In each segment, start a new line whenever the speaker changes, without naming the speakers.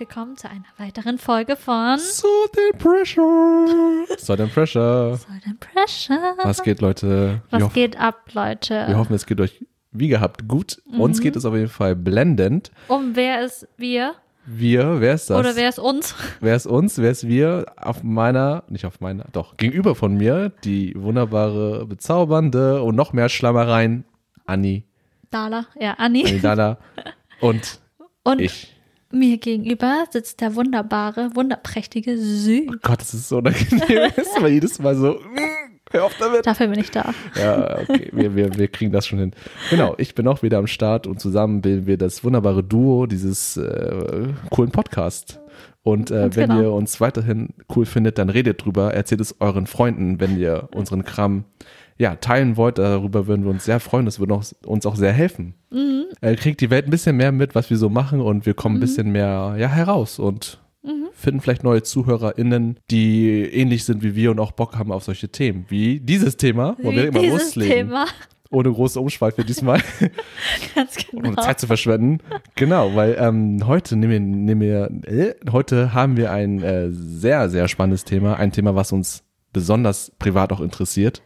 willkommen zu einer weiteren Folge von
Salt and Pressure. Salt and Pressure.
Salt and Pressure.
Was geht, Leute?
Was
wir, hoff-
geht ab, Leute?
wir hoffen, es geht euch wie gehabt gut.
Mhm.
Uns geht es auf jeden Fall blendend.
um wer ist wir?
Wir, wer ist das?
Oder wer ist uns?
wer ist uns? Wer ist wir? Auf meiner, nicht auf meiner, doch, gegenüber von mir, die wunderbare, bezaubernde und noch mehr Schlammereien, Anni,
Dala, ja, Anni.
Anni Dana und
Und
ich.
Mir gegenüber sitzt der wunderbare, wunderprächtige Sü.
Oh Gott, das ist so unangenehm. ist aber jedes Mal so, mm, hör auf damit.
Dafür bin ich da.
Ja, okay, wir, wir, wir kriegen das schon hin. Genau, ich bin auch wieder am Start und zusammen bilden wir das wunderbare Duo dieses äh, coolen Podcast. Und äh, wenn
genau.
ihr uns weiterhin cool findet, dann redet drüber, erzählt es euren Freunden, wenn ihr unseren Kram ja, teilen wollt. Darüber würden wir uns sehr freuen. Das würde uns auch sehr helfen.
Mhm.
Äh, kriegt die Welt ein bisschen mehr mit, was wir so machen und wir kommen ein bisschen mehr ja, heraus und
Mhm.
finden vielleicht neue ZuhörerInnen, die ähnlich sind wie wir und auch Bock haben auf solche Themen, wie dieses Thema, wo wir immer loslegen.
Thema.
Ohne große Umschweife diesmal,
Ganz
ohne
genau.
Zeit zu verschwenden. Genau, weil ähm, heute nehmen wir, nehmen wir äh, heute haben wir ein äh, sehr, sehr spannendes Thema, ein Thema, was uns besonders privat auch interessiert,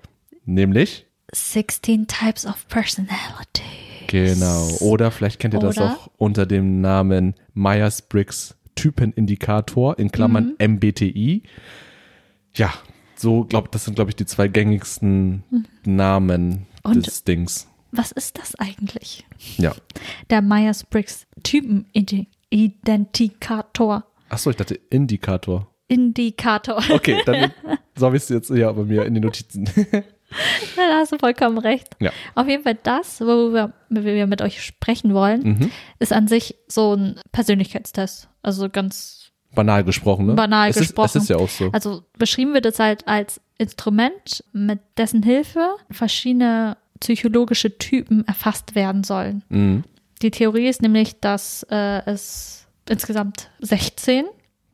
nämlich
16 Types of Personality.
Genau. Oder vielleicht kennt ihr das
Oder?
auch unter dem Namen Myers-Briggs Typenindikator in Klammern MBTI. Ja, so glaube das sind glaube ich die zwei gängigsten Namen
Und-
des Dings.
Was ist das eigentlich?
Ja.
Der Myers-Briggs Typenidentikator.
Achso, ich dachte Indikator.
Indikator.
Okay, dann so habe ich es jetzt ja bei mir in den Notizen.
da hast du vollkommen recht.
Ja.
Auf jeden Fall das, worüber wir mit euch sprechen wollen,
Mhm.
ist an sich so ein Persönlichkeitstest. Also ganz,
Banal gesprochen, ne?
Banal
es
gesprochen.
Ist, es ist ja auch so.
also beschrieben wird es halt als Instrument, mit dessen Hilfe verschiedene psychologische Typen erfasst werden sollen.
Mhm.
Die Theorie ist nämlich, dass äh, es insgesamt 16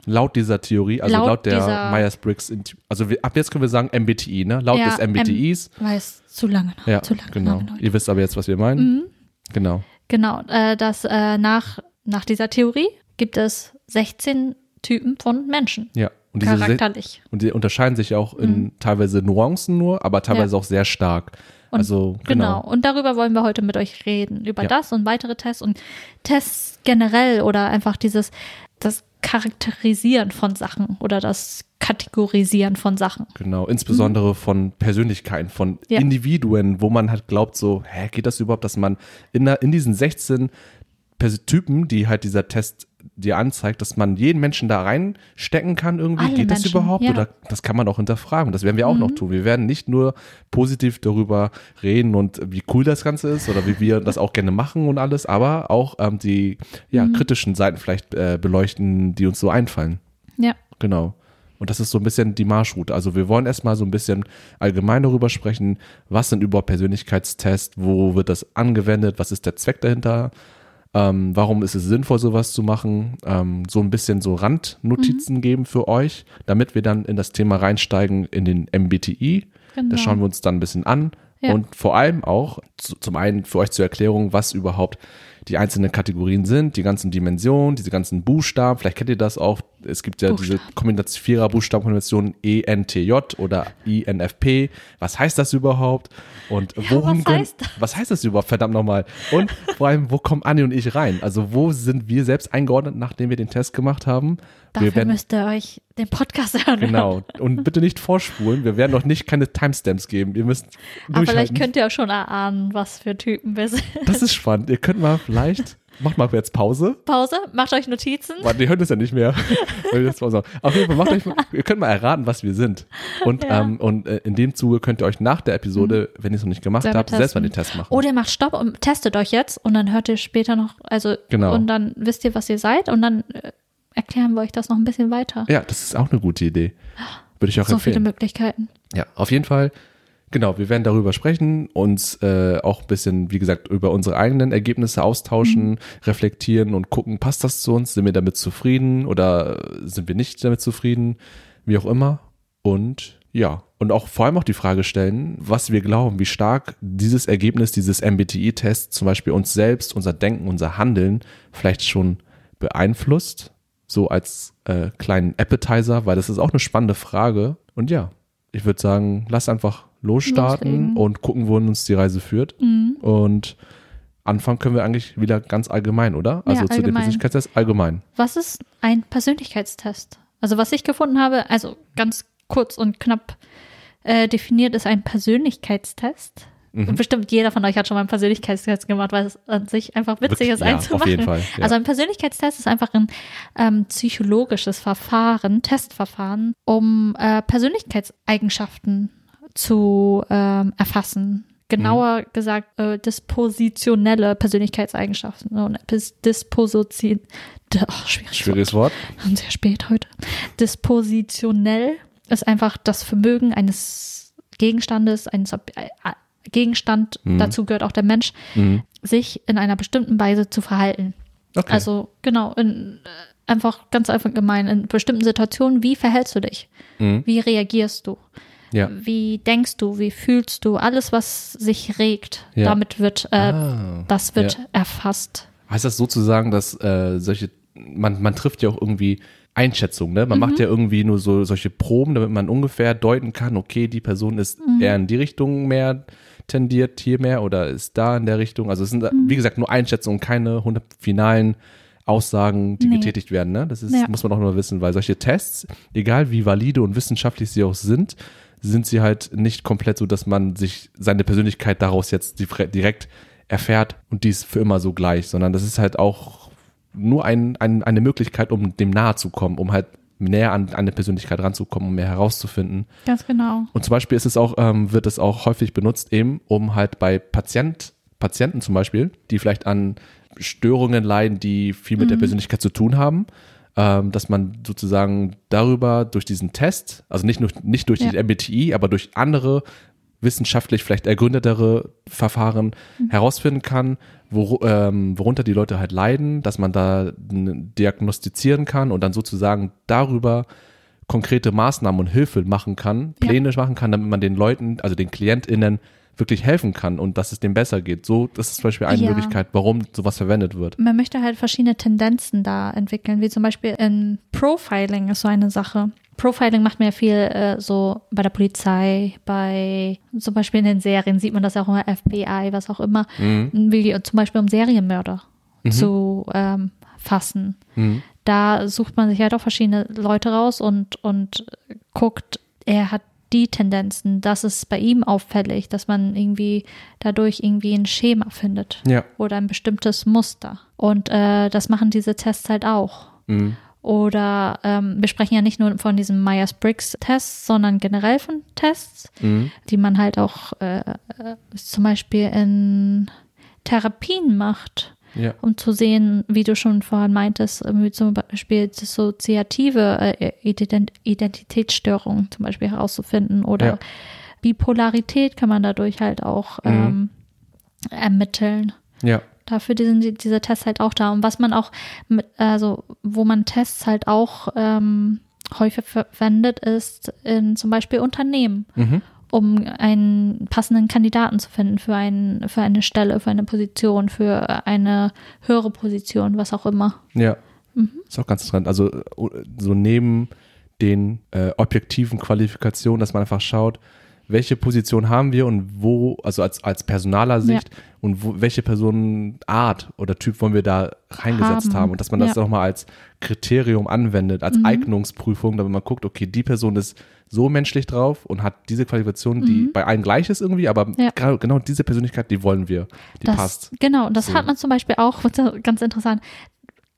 Laut dieser Theorie, also
Laut
laut, der Myers-Briggs, also wir, ab jetzt können wir sagen MBTI, ne? Laut
Ja,
des MBTIs.
weil es zu lange noch,
Ja,
zu lange
genau.
Leute.
Ihr wisst aber jetzt, was wir meinen.
Mhm.
Genau.
Genau, äh, dass äh, nach, nach dieser Theorie gibt es 16 Typen von Menschen.
Ja. Und diese se-
Charakterlich.
Und die unterscheiden sich auch in teilweise Nuancen nur, aber teilweise auch sehr stark.
Und
also
Genau.
genau.
Und darüber wollen wir heute mit euch reden. Über
Ja.
das und weitere Tests und Tests generell oder einfach dieses, das Charakterisieren von Sachen oder das Kategorisieren von Sachen.
Genau, insbesondere von Persönlichkeiten, von
Mhm. Ja.
Individuen, wo man halt glaubt so, hä, geht das überhaupt, dass man in, in diesen 16 Pers Typen, die halt dieser Test dir anzeigt, dass man jeden Menschen da reinstecken kann irgendwie.
Alle
Geht das
Menschen,
überhaupt?
ja.
Oder das kann man auch hinterfragen. Das werden wir auch
Mhm.
noch tun. Wir werden nicht nur positiv darüber reden und wie cool das Ganze ist oder wie wir das auch gerne machen und alles, aber auch ähm, die ja,
Mhm.
kritischen Seiten vielleicht äh, beleuchten, die uns so einfallen.
Ja.
Genau. Und das ist so ein bisschen die Marschroute. Also wir wollen erstmal so ein bisschen allgemein darüber sprechen, was sind überhaupt Persönlichkeitstests, wo wird das angewendet, was ist der Zweck dahinter, ähm, warum ist es sinnvoll, sowas zu machen, ähm, so ein bisschen so Randnotizen geben für euch, damit wir dann in das Thema reinsteigen in den MBTI.
Genau.
Das schauen wir uns dann ein bisschen an.
Ja.
Und vor allem auch zu, zum einen für euch zur Erklärung, was überhaupt die einzelnen Kategorien sind, die ganzen Dimensionen, diese ganzen Buchstaben. Vielleicht kennt ihr das auch. Es gibt ja diese Kombination, vierer Buchstabenkombination ENTJ oder INFP. Was heißt das überhaupt? Und worum
was heißt das?
was heißt das überhaupt, verdammt nochmal? Und vor allem, wo kommen Anni und ich rein? Also wo sind wir selbst eingeordnet, nachdem wir den Test gemacht haben?
Dafür
werden,
müsst ihr euch den Podcast hören.
genau. Und bitte nicht vorspulen. Wir werden noch nicht keine Timestamps geben. Ihr müsst
Aber vielleicht könnt ihr auch schon erahnen, was für Typen wir sind.
Das ist spannend. Ihr könnt mal vielleicht, macht mal jetzt Pause.
Pause, macht euch Notizen.
Warte, ihr hört es ja nicht mehr. Auf jeden Fall macht euch, ihr könnt mal erraten, was wir sind. Und,
Ja.
ähm, und äh, in dem Zuge könnt ihr euch nach der Episode, wenn ihr es noch nicht gemacht
Selber
habt, selbst mal
testen.
den Test machen.
Oder ihr macht Stopp und testet euch jetzt und dann hört ihr später noch, also
Genau.
und dann wisst ihr, was ihr seid und dann äh, erklären wir euch das noch ein bisschen weiter.
Ja, das ist auch eine gute Idee. Würde ich auch
so viele
empfehlen.
Möglichkeiten.
Ja, auf jeden Fall. Genau, wir werden darüber sprechen, uns äh, auch ein bisschen, wie gesagt, über unsere eigenen Ergebnisse austauschen, reflektieren und gucken, passt das zu uns? Sind wir damit zufrieden oder sind wir nicht damit zufrieden? Wie auch immer. Und ja, und auch vor allem auch die Frage stellen, was wir glauben, wie stark dieses Ergebnis dieses MBTI-Tests zum Beispiel uns selbst, unser Denken, unser Handeln vielleicht schon beeinflusst so als äh, kleinen Appetizer, weil das ist auch eine spannende Frage. Und ja, ich würde sagen, lass einfach losstarten
Loslegen.
und gucken, wohin uns die Reise führt.
Mhm.
Und anfangen können wir eigentlich wieder ganz allgemein, oder? Also zu dem
allgemein.
Persönlichkeitstest allgemein.
Was ist ein Persönlichkeitstest? Also was ich gefunden habe, also ganz kurz und knapp äh, definiert ist ein Persönlichkeitstest.
Mhm.
Bestimmt jeder von euch hat schon mal einen Persönlichkeitstest gemacht, weil es an sich einfach witzig
Wirklich?
ist,
Ja,
einen
auf
zu machen.
jeden Fall, ja.
Also ein Persönlichkeitstest ist einfach ein ähm, psychologisches Verfahren, Testverfahren, um äh, Persönlichkeitseigenschaften zu ähm, erfassen. Genauer
Mhm.
gesagt, äh, dispositionelle Persönlichkeitseigenschaften und bis Disposition, ach, schwieriges Wort.
Schwieriges Wort.
Und sehr spät heute. Dispositionell ist einfach das Vermögen eines Gegenstandes, eines Ob äh, Gegenstand,
Mhm.
dazu gehört auch der Mensch,
Mhm.
sich in einer bestimmten Weise zu verhalten.
Okay.
Also genau, in, äh, einfach ganz einfach gemein, in bestimmten Situationen, wie verhältst du dich?
Mhm.
Wie reagierst du?
Ja.
Wie denkst du? Wie fühlst du? Alles, was sich regt,
Ja.
damit wird, äh,
Ah.
das wird
Ja.
erfasst.
Heißt das sozusagen, dass äh, solche, man, man trifft ja auch irgendwie Einschätzungen, ne? Man
Mhm.
macht ja irgendwie nur so solche Proben, damit man ungefähr deuten kann, okay, die Person ist
Mhm.
eher in die Richtung mehr tendiert, hier mehr oder ist da in der Richtung. Also es sind,
Mhm.
wie gesagt, nur Einschätzungen, keine hundert finalen Aussagen, die
Nee.
getätigt werden, ne? Das ist,
Ja.
muss man auch nur wissen, weil solche Tests, egal wie valide und wissenschaftlich sie auch sind, sind sie halt nicht komplett so, dass man sich seine Persönlichkeit daraus jetzt di- direkt erfährt und die ist für immer so gleich, sondern das ist halt auch nur ein, ein, eine Möglichkeit, um dem nahe zu kommen, um halt näher an eine Persönlichkeit ranzukommen, um mehr herauszufinden.
Ganz genau.
Und zum Beispiel ist es auch, ähm, wird es auch häufig benutzt, eben um halt bei Patient, Patienten zum Beispiel, die vielleicht an Störungen leiden, die viel mit der Persönlichkeit zu tun haben, ähm, dass man sozusagen darüber durch diesen Test, also nicht nur nicht durch
Ja.
die MBTI, aber durch andere wissenschaftlich vielleicht ergründetere Verfahren herausfinden kann, wo, ähm, worunter die Leute halt leiden, dass man da diagnostizieren kann und dann sozusagen darüber konkrete Maßnahmen und Hilfe machen kann,
Ja.
Pläne machen kann, damit man den Leuten, also den KlientInnen wirklich helfen kann und dass es dem besser geht. So, das ist zum Beispiel eine
Ja.
Möglichkeit, warum sowas verwendet wird.
man möchte halt verschiedene Tendenzen da entwickeln, wie zum Beispiel in Profiling ist so eine Sache. Profiling macht man ja viel äh, so bei der Polizei, bei zum Beispiel in den Serien sieht man das ja auch immer, FBI, was auch immer,
Mhm.
wie zum Beispiel um Serienmörder zu ähm, fassen.
Mhm.
Da sucht man sich halt auch verschiedene Leute raus und, und guckt, er hat die Tendenzen, das ist bei ihm auffällig, dass man irgendwie dadurch irgendwie ein Schema findet
Ja.
oder ein bestimmtes Muster. Und äh, das machen diese Tests halt auch.
Mhm.
Oder ähm, wir sprechen ja nicht nur von diesem Myers-Briggs-Test, sondern generell von Tests,
Mhm.
die man halt auch äh, äh, zum Beispiel in Therapien macht,
Ja.
um zu sehen, wie du schon vorhin meintest, irgendwie zum Beispiel dissoziative äh, Ident Identitätsstörungen zum Beispiel herauszufinden oder
Ja.
Bipolarität kann man dadurch halt auch
Mhm.
ähm, ermitteln
Ja.
Dafür sind die- diese Tests halt auch da. Und was man auch, mit, also wo man Tests halt auch ähm, häufig verwendet, ist in zum Beispiel Unternehmen,
Mhm.
um einen passenden Kandidaten zu finden für, ein, für eine Stelle, für eine Position, für eine höhere Position, was auch immer.
Ja.
Mhm.
Ist auch ganz interessant. Also äh, so neben den äh, objektiven Qualifikationen, dass man einfach schaut, welche Position haben wir und wo, also als, als personaler Sicht und wo, welche Personenart oder Typ wollen wir da reingesetzt haben,
Haben.
und dass man das
Ja.
nochmal als Kriterium anwendet, als Eignungsprüfung, damit man guckt, okay, die Person ist so menschlich drauf und hat diese Qualifikation, die bei allen gleich ist irgendwie, aber
Ja.
genau, genau diese Persönlichkeit, die wollen wir, die
das,
passt.
Genau, und das
So.
hat man zum Beispiel auch, ganz interessant,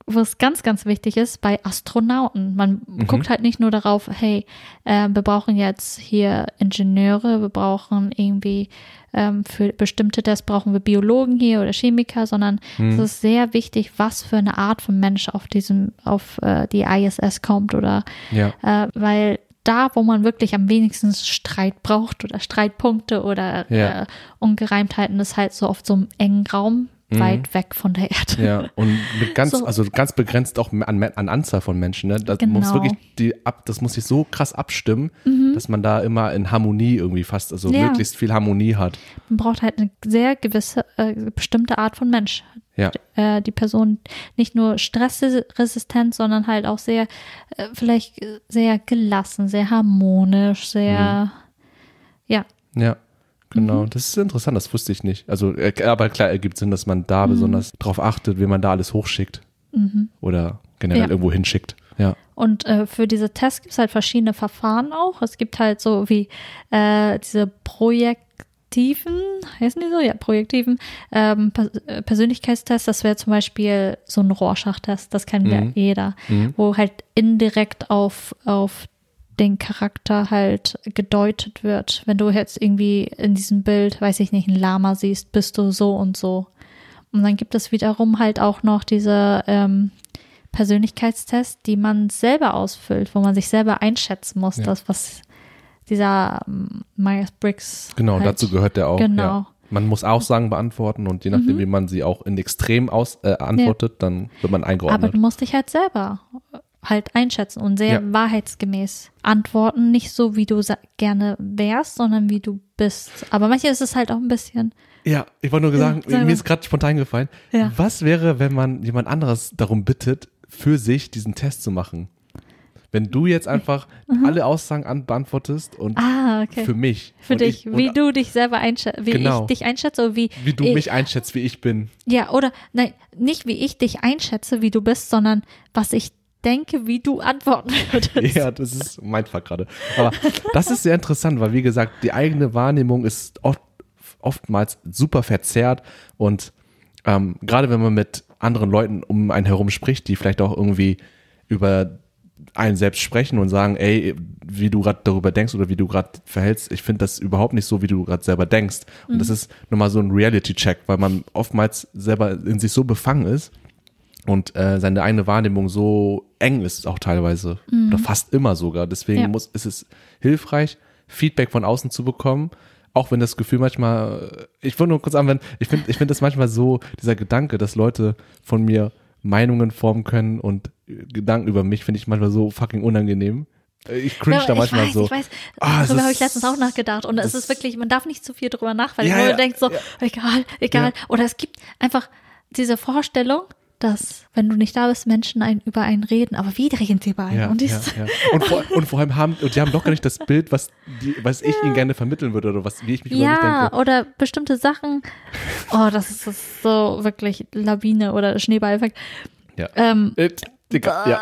wo es ganz, ganz wichtig ist, bei Astronauten. Man
Mhm.
guckt halt nicht nur darauf, hey, äh, wir brauchen jetzt hier Ingenieure, wir brauchen irgendwie ähm, für bestimmte Tests brauchen wir Biologen hier oder Chemiker, sondern
Mhm.
es ist sehr wichtig, was für eine Art von Mensch auf diesem, auf äh, die ISS kommt oder
Ja.
äh, weil da, wo man wirklich am wenigsten Streit braucht oder Streitpunkte oder
Ja.
äh, Ungereimtheiten, ist halt so oft so einem engen Raum
Mhm.
weit weg von der Erde.
Ja, und ganz,
So.
also ganz begrenzt auch an, an Anzahl von Menschen. Ne? Das
Genau.
muss wirklich die ab, das muss sich so krass abstimmen, dass man da immer in Harmonie irgendwie fast, also
Mhm. Ja.
möglichst viel Harmonie hat.
Man braucht halt eine sehr gewisse, äh, bestimmte Art von Mensch.
Ja.
äh, die Person nicht nur stressresistent, sondern halt auch sehr, äh, vielleicht sehr gelassen, sehr harmonisch, sehr, ja,
Ja, genau.
Mhm.
Das ist interessant, das wusste ich nicht. Also, äh, aber klar ergibt Sinn, dass man da besonders drauf achtet, wie man da alles hochschickt. Oder generell
Mhm. Ja.
irgendwo hinschickt. Ja.
Und äh, für diese Tests gibt es halt verschiedene Verfahren auch. Es gibt halt so wie äh, diese projektiven, heißen die so? Ja, projektiven ähm, Pers äh, Persönlichkeitstests. Das wäre zum Beispiel so ein Rorschach-Test, das kennt ja
Mhm.
jeder,
Mhm.
wo halt indirekt auf, auf den Charakter halt gedeutet wird. Wenn du jetzt irgendwie in diesem Bild, weiß ich nicht, ein Lama siehst, bist du so und so. Und dann gibt es wiederum halt auch noch diese ähm, Persönlichkeitstests, die man selber ausfüllt, wo man sich selber einschätzen muss,
Ja.
das, was dieser ähm, Myers-Briggs.
Genau,
halt,
dazu gehört der auch.
Genau. Mhm.
Ja. Man muss Aussagen beantworten und je nachdem, wie man sie auch in Extrem aus, äh, antwortet, dann wird man
Aber
eingeordnet.
du musst dich halt selber halt einschätzen und sehr
Ja.
wahrheitsgemäß antworten. Nicht so, wie du gerne wärst, sondern wie du bist. Aber manchmal ist es halt auch ein bisschen.
Ja, ich wollte nur sagen, mir ist gerade spontan gefallen,
Ja.
was wäre, wenn man jemand anderes darum bittet, für sich diesen Test zu machen? Wenn du jetzt einfach alle Aussagen an beantwortest und
Mhm. Ah, okay.
für mich.
Für dich,
ich,
wie du dich selber einschätzt, wie
Genau.
ich dich einschätze oder wie,
wie du
ich,
mich einschätzt, wie ich bin.
Ja, oder nein, nicht wie ich dich einschätze, wie du bist, sondern was ich denke, wie du antworten würdest.
Ja, das ist mein Fall gerade. Aber das ist sehr interessant, weil wie gesagt, die eigene Wahrnehmung ist oft, oftmals super verzerrt und ähm, gerade wenn man mit anderen Leuten um einen herum spricht, die vielleicht auch irgendwie über einen selbst sprechen und sagen, ey, wie du gerade darüber denkst oder wie du gerade verhältst, ich finde das überhaupt nicht so, wie du gerade selber denkst. Und das ist nochmal so ein Reality-Check, weil man oftmals selber in sich so befangen ist und äh, seine eigene Wahrnehmung so eng ist auch teilweise oder fast immer sogar. Deswegen
Ja.
muss ist es hilfreich, Feedback von außen zu bekommen, auch wenn das Gefühl manchmal, äh, ich wollte nur kurz anwenden, ich finde ich finde das manchmal so, dieser Gedanke, dass Leute von mir Meinungen formen können und äh, Gedanken über mich, finde ich manchmal so fucking unangenehm. Äh, Ich cringe
Ja,
da manchmal
ich weiß,
so.
ich weiß.
Es
darüber habe ich letztens auch nachgedacht. Und es ist wirklich, man darf nicht zu viel drüber nachdenken.
Ja,
weil
ja,
man denkt so,
ja.
egal, egal. Oder es gibt einfach diese Vorstellung, dass, wenn du nicht da bist, Menschen ein, über einen reden. Aber wie reden sie über einen?
Ja,
und
ja, ja. Und, vor, und vor allem haben, und die haben doch gar nicht das Bild, was, die, was ich ihnen gerne vermitteln würde oder was, wie ich mich über mich
Ja,
denke.
oder bestimmte Sachen. Oh, das ist, das ist so wirklich Lawine oder Schneeballeffekt.
Ja.
Ähm,
Äh, Digga, ja.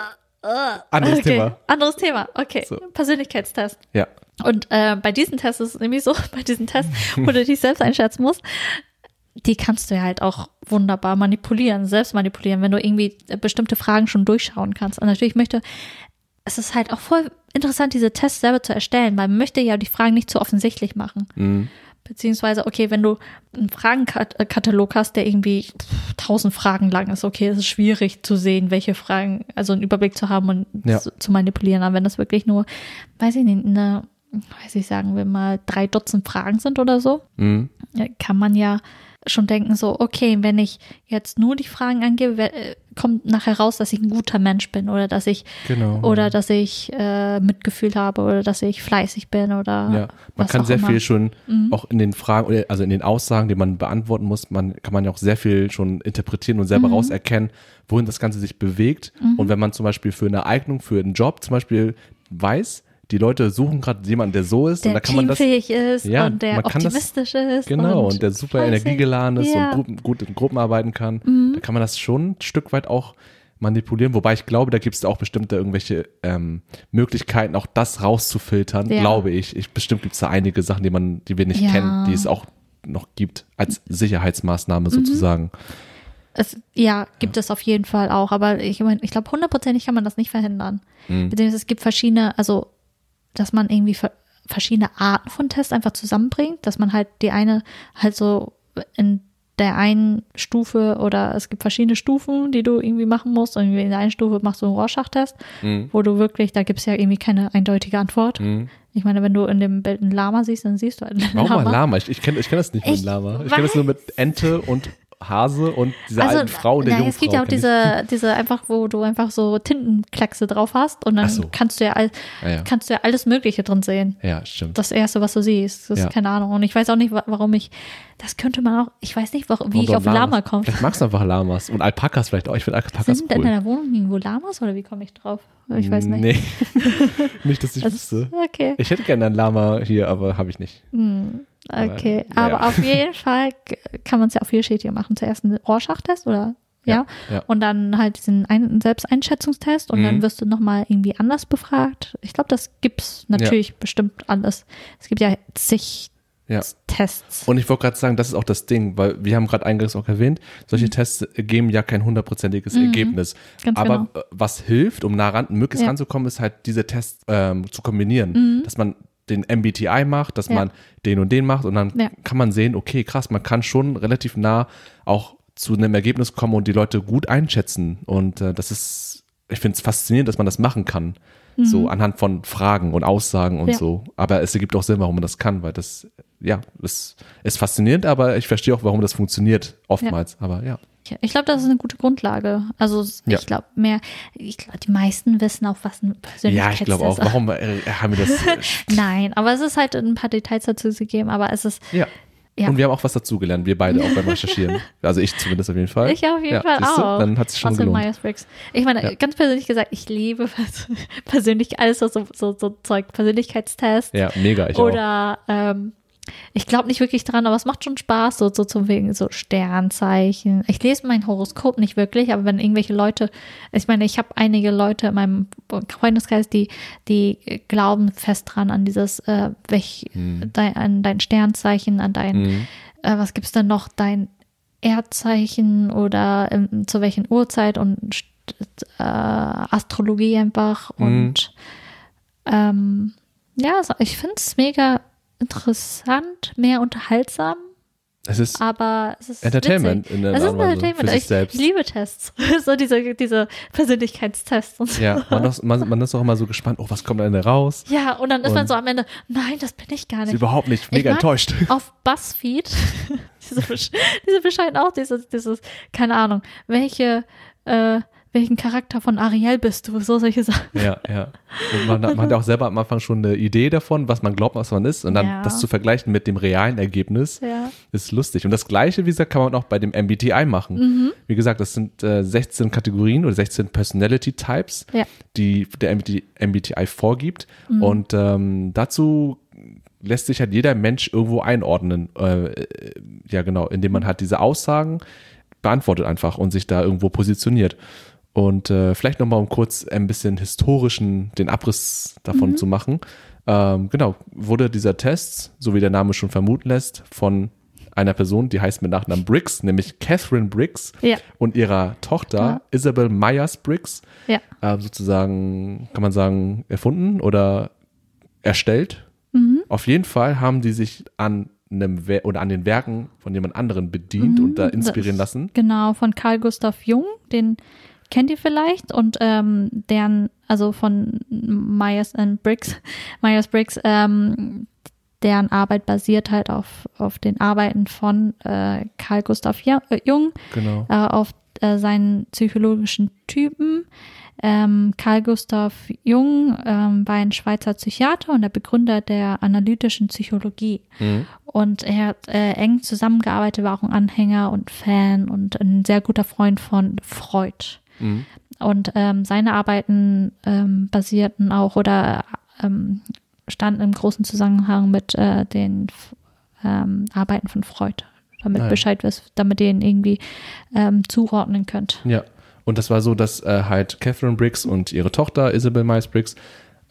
Anderes
okay.
Thema.
Anderes Thema. Okay.
So.
Persönlichkeitstest.
Ja.
Und äh, bei diesen Tests ist es nämlich so, bei diesen Tests, wo du dich selbst einschätzen musst, die kannst du ja halt auch wunderbar manipulieren, selbst manipulieren, wenn du irgendwie äh, bestimmte Fragen schon durchschauen kannst. Und natürlich möchte, es ist halt auch voll interessant, diese Tests selber zu erstellen, weil man möchte ja die Fragen nicht zu offensichtlich machen.
Mhm.
Beziehungsweise, okay, wenn du einen Fragenkatalog hast, der irgendwie tausend Fragen lang ist, okay, es ist schwierig zu sehen, welche Fragen, also einen Überblick zu haben und
Ja.
zu, zu manipulieren. Aber wenn das wirklich nur, weiß ich nicht, eine, weiß ich, sagen wir mal, drei Dutzend Fragen sind oder so,
Mhm.
ja, kann man ja schon denken, so, okay, wenn ich jetzt nur die Fragen angebe, äh, kommt nachher raus, dass ich ein guter Mensch bin oder dass ich
Genau.
oder dass ich äh, Mitgefühl habe oder dass ich fleißig bin oder
Ja, man kann sehr
immer.
viel schon
Mhm.
auch in den Fragen, oder also in den Aussagen, die man beantworten muss, man kann man ja auch sehr viel schon interpretieren und
Mhm.
selber rauserkennen, wohin das Ganze sich bewegt. Und wenn man zum Beispiel für eine Eignung, für einen Job zum Beispiel weiß, die Leute suchen gerade jemanden, der so ist, und da
der
kann man das
ist
Ja,
und der
man kann das-
optimistisch ist.
Genau, und, der super
fleißig.
energiegeladen ist
Ja. Mhm.
und Gruppen, gut in Gruppen arbeiten kann. Da kann man das schon ein Stück weit auch manipulieren. Wobei ich glaube, da gibt es auch bestimmte irgendwelche ähm, Möglichkeiten, auch das rauszufiltern,
Ja.
glaube ich. ich bestimmt gibt es da einige Sachen, die man, die wir nicht
Ja.
kennen, die es auch noch gibt als Sicherheitsmaßnahme
Mhm.
sozusagen.
Es, ja, gibt es auf jeden Fall auch, aber ich meine, ich glaube, hundertprozentig kann man das nicht verhindern.
Mhm.
Beziehungsweise es gibt verschiedene, also, dass man irgendwie ver verschiedene Arten von Tests einfach zusammenbringt, dass man halt die eine halt so in der einen Stufe oder es gibt verschiedene Stufen, die du irgendwie machen musst. Und in der einen Stufe machst du einen Rorschach-Test,
Mhm.
wo du wirklich, da gibt es ja irgendwie keine eindeutige Antwort.
Mhm.
Ich meine, wenn du in dem Bild ein Lama siehst, dann siehst du halt ein
Warum
Lama.
mal Lama? Ich, ich kenne ich kenn das nicht mit
Ich
Lama. Ich kenne das nur mit Ente und Hase und dieser alten Frau und der jungen
Es gibt ja auch diese, diese einfach, wo du einfach so Tintenkleckse drauf hast und dann
so.
kannst du ja all,
Ja, ja.
kannst du ja alles Mögliche drin sehen.
Ja, stimmt.
Das erste, was du siehst. Das
Ja.
ist keine Ahnung. Und ich weiß auch nicht, wa- warum ich, das könnte man auch, ich weiß nicht, warum, wie
Und
ich auf Lama
Lamas.
komme.
Vielleicht magst du einfach Lamas und Alpakas vielleicht auch. Ich finde Alpakas
Sind in
cool.
deiner Wohnung irgendwo Lamas oder wie komme ich drauf? Ich weiß nicht.
Nee. nicht, dass ich
Das-
wüsste.
Okay.
Ich hätte gerne ein Lama hier, aber habe ich nicht.
Hm, okay.
Aber,
Aber, auf jeden Fall kann man es ja auch vielschichtiger machen. Zuerst einen Rorschach-Test oder ja.
ja.
Und dann halt diesen Ein Selbsteinschätzungstest und
Mhm.
dann wirst du nochmal irgendwie anders befragt. Ich glaube, das gibt's natürlich bestimmt alles. Es gibt ja zig
Ja.
Tests.
Und ich wollte gerade sagen, das ist auch das Ding, weil wir haben gerade eingangs auch erwähnt, solche
Mhm.
Tests geben ja kein hundertprozentiges Ergebnis.
Ganz
Aber
genau.
was hilft, um nah ran, möglichst
Ja.
ranzukommen, ist halt diese Tests ähm, zu kombinieren. Dass man den MBTI macht, dass
Mhm. Ja.
man den und den macht und dann
Ja.
kann man sehen, okay, krass, man kann schon relativ nah auch zu einem Ergebnis kommen und die Leute gut einschätzen. Und äh, das ist, ich finde es faszinierend, dass man das machen kann. So anhand von Fragen und Aussagen und
Mhm. Ja.
so. Aber es ergibt auch Sinn, warum man das kann, weil das, ja, das ist faszinierend, aber ich verstehe auch, warum das funktioniert oftmals. Aber ja.
Ich glaube, das ist eine gute Grundlage. Also
Ja.
ich glaube mehr, ich glaube, die meisten wissen auch, was ein Persönlichkeitstest
Ja, ich glaube auch.
ist.
Warum äh, haben wir das?
Nein, aber es ist halt ein paar Details dazu gegeben, aber es ist,
ja.
Ja.
Und wir haben auch was dazugelernt, wir beide auch beim Recherchieren. Also ich zumindest auf jeden Fall.
Ich auf jeden
ja,
Fall
siehst du?
auch.
Dann hat es schon gelohnt.
Myers-Briggs. Ich meine,
Ja.
ganz persönlich gesagt, ich liebe pers- persönlich alles so, so, so, so Zeug, Persönlichkeitstest.
Ja, mega. Ich auch.
Oder ähm, ich glaube nicht wirklich dran, aber es macht schon Spaß, so, so zum wegen so Sternzeichen. Ich lese mein Horoskop nicht wirklich, aber wenn irgendwelche Leute, ich meine, ich habe einige Leute in meinem Freundeskreis, die, die glauben fest dran an dieses, äh, welch, dein, an dein Sternzeichen, an dein,
Mhm.
äh, was gibt's denn noch, dein Erdzeichen oder ähm, zu welchen Uhrzeit und äh, Astrologie einfach
Mhm.
und ähm, ja, ich finde es mega interessant, mehr unterhaltsam,
Es ist
aber es ist
Entertainment
witzig.
in der
Es ist Entertainment.
für sich
ich,
selbst.
ich liebe Tests, so diese, diese Persönlichkeitstests und so.
ja, man, ist- man, man ist auch immer so gespannt, oh, was kommt da denn raus?
Ja, und dann ist man so am Ende, nein, das bin ich gar
Ist
nicht.
überhaupt nicht, mega enttäuscht.
Auf BuzzFeed, diese, diese bescheiden auch dieses, dieses, keine Ahnung, welche, äh, welchen Charakter von Ariel bist du, so solche Sachen.
Ja, ja. Und man, man hat ja auch selber am Anfang schon eine Idee davon, was man glaubt, was man ist. Und dann
Ja.
das zu vergleichen mit dem realen Ergebnis
Ja.
ist lustig. Und das Gleiche, wie gesagt, kann man auch bei dem MBTI machen.
Mhm.
Wie gesagt, das sind äh, 16 Kategorien oder 16 Personality Types,
Ja.
die der MBTI, vorgibt.
Mhm.
Und ähm, dazu lässt sich halt jeder Mensch irgendwo einordnen. Äh, äh, ja, genau, indem man halt diese Aussagen beantwortet einfach und sich da irgendwo positioniert. Und äh, vielleicht nochmal, um kurz ein bisschen historischen, den Abriss davon zu machen. Ähm, genau, wurde dieser Test, so wie der Name schon vermuten lässt, von einer Person, die heißt mit Nachnamen Briggs, nämlich Catherine Briggs
Ja.
und ihrer Tochter
Ja.
Isabel Myers Briggs,
Ja.
äh, sozusagen, kann man sagen, erfunden oder erstellt.
Mhm.
Auf jeden Fall haben die sich an einem Wer oder an den Werken von jemand anderen bedient und da inspirieren
Mhm. Das-
lassen.
Genau, von Carl Gustav Jung, den kennt ihr vielleicht und ähm, deren, also von Myers and Briggs, Myers Briggs, ähm, deren Arbeit basiert halt auf, auf den Arbeiten von äh, Carl Gustav äh, Jung,
Genau.
äh, auf äh, seinen psychologischen Typen. Ähm, Carl Gustav Jung ähm, war ein Schweizer Psychiater und der Begründer der analytischen Psychologie.
Mhm.
Und er hat äh, eng zusammengearbeitet, war auch ein Anhänger und Fan und ein sehr guter Freund von Freud.
Mhm.
Und ähm, seine Arbeiten ähm, basierten auch oder ähm, standen im großen Zusammenhang mit äh, den ähm, Arbeiten von Freud, damit
Ah ja.
Bescheid wisst, damit ihr ihn irgendwie ähm, zuordnen könnt.
Ja. Und das war so, dass äh, halt Catherine Briggs und ihre Tochter Isabel Myers Briggs,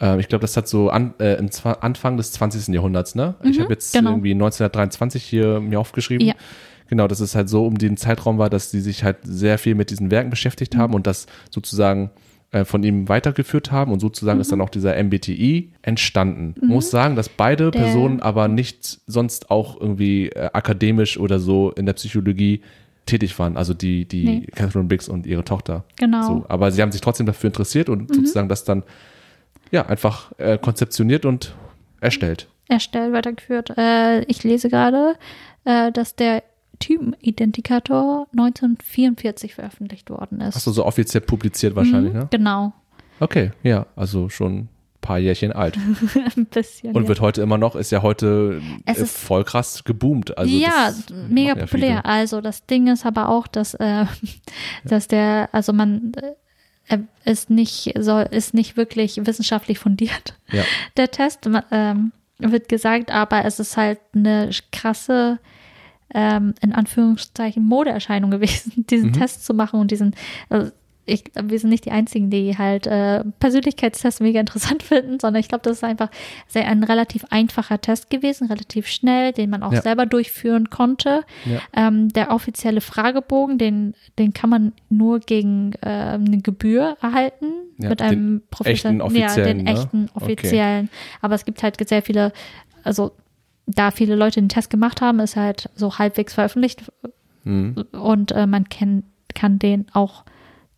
äh, ich glaube, das hat so an, äh, im Anfang des 20. Jahrhunderts, ne? ich habe jetzt
genau.
irgendwie 1923 hier mir aufgeschrieben.
Ja.
Genau, dass es halt so um den Zeitraum war, dass sie sich halt sehr viel mit diesen Werken beschäftigt haben und das sozusagen äh, von ihm weitergeführt haben und sozusagen
Mhm.
ist dann auch dieser MBTI entstanden. Muss sagen, dass beide
Der-
Personen aber nicht sonst auch irgendwie äh, akademisch oder so in der Psychologie tätig waren, also die, die
Nee.
Catherine Briggs und ihre Tochter.
Genau.
So, aber sie haben sich trotzdem dafür interessiert und sozusagen das dann ja einfach äh, konzeptioniert und erstellt.
erstellt, weitergeführt. Äh, ich lese gerade, äh, dass der Typenidentifikator 1944 veröffentlicht worden ist.
Achso, so offiziell publiziert wahrscheinlich,
Mhm,
ne?
Genau,
Okay, ja, also schon ein paar Jährchen alt.
ein bisschen.
Und
ja.
wird heute immer noch, ist ja heute äh,
ist-
voll krass geboomt. Also
ja, mega
ja
populär. Also das Ding ist aber auch, dass, äh, dass der, also man äh, er ist nicht, soll, ist nicht wirklich wissenschaftlich fundiert.
Ja.
Der Test ähm, wird gesagt, aber es ist halt eine krasse, ähm, in Anführungszeichen, Modeerscheinung gewesen, diesen
Mhm.
Test zu machen und diesen, also ich, wir sind nicht die Einzigen, die halt äh, Persönlichkeitstests mega interessant finden, sondern ich glaube, das ist einfach sehr ein relativ einfacher Test gewesen, relativ schnell, den man auch
Ja.
selber durchführen konnte.
Ja.
Ähm, der offizielle Fragebogen, den, den kann man nur gegen ähm, eine Gebühr erhalten
Ja,
mit einem professionellen,
echten
ja,
offiziellen,
den
ne?
echten
Okay.
offiziellen. Aber es gibt halt sehr viele, also da viele Leute den Test gemacht haben, ist halt so halbwegs veröffentlicht
Mhm.
und äh, man kann, kann den auch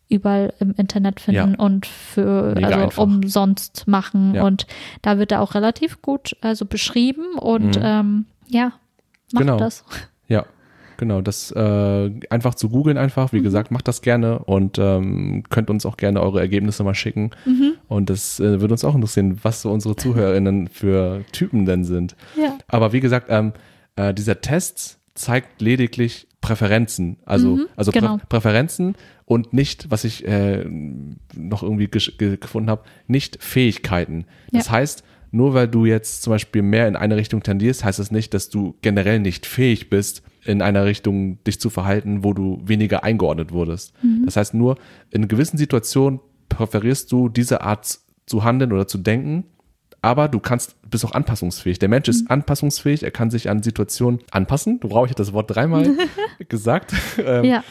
überall im Internet finden
Ja.
und für
Mega
also
einfach.
umsonst machen
Ja.
und da wird er auch relativ gut also beschrieben und
Mhm.
ähm, ja macht
Genau.
das
Ja, genau. Das äh, einfach zu googeln einfach. Wie
Mhm.
gesagt, macht das gerne und ähm, könnt uns auch gerne eure Ergebnisse mal schicken.
Mhm.
Und das äh, würde uns auch interessieren, was so unsere ZuhörerInnen für Typen denn sind.
ja
Aber wie gesagt, ähm, äh, dieser Test zeigt lediglich Präferenzen. Also,
Mhm,
also Prä
genau.
Präferenzen und nicht, was ich äh, noch irgendwie gefunden habe, nicht Fähigkeiten. Das heißt, nur weil du jetzt zum Beispiel mehr in eine Richtung tendierst, heißt das nicht, dass du generell nicht fähig bist, in einer Richtung dich zu verhalten, wo du weniger eingeordnet wurdest.
Mhm.
Das heißt nur, in gewissen Situationen präferierst du diese Art zu handeln oder zu denken, aber du kannst, bist auch anpassungsfähig. Der Mensch
Mhm.
ist anpassungsfähig, er kann sich an Situationen anpassen. Du brauchst ich das Wort dreimal gesagt. Ähm,
ja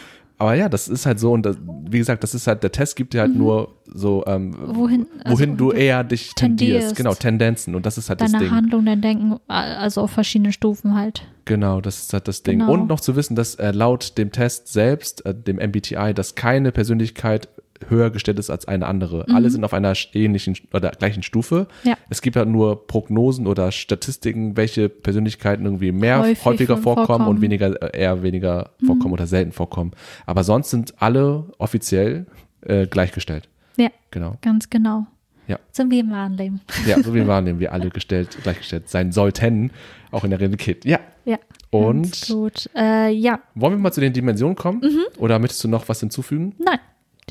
Aber ja, das ist halt so und das, wie gesagt, das ist halt, der Test gibt dir halt nur so, ähm,
Wohin-
wohin
also
du eher dich tendierst.
tendierst.
Genau, Tendenzen und das ist halt das
deine
Ding.
Handlung dein Denken also auf verschiedenen Stufen halt
Genau, das ist halt das Ding.
Genau.
Und noch zu wissen, dass äh, laut dem Test selbst, äh, dem MBTI, dass keine Persönlichkeit höher gestellt ist als eine andere. Alle sind auf einer ähnlichen oder gleichen Stufe.
Mhm. Ja.
Es gibt halt nur Prognosen oder Statistiken, welche Persönlichkeiten irgendwie mehr
Häufig
häufiger vorkommen,
vorkommen.
und weniger äh, eher weniger vorkommen oder selten vorkommen. Aber sonst sind alle offiziell äh, gleichgestellt.
ja
Genau.
ganz genau
Ja.
sind wir im wahren Leben
Ja, so wie wahrnehmen wir alle gestellt, gleichgestellt sein sollten, auch in der Realität. Ja.
ja
Und?
gut äh, ja
Wollen wir mal zu den Dimensionen kommen?
Mhm.
Oder möchtest du noch was hinzufügen?
nein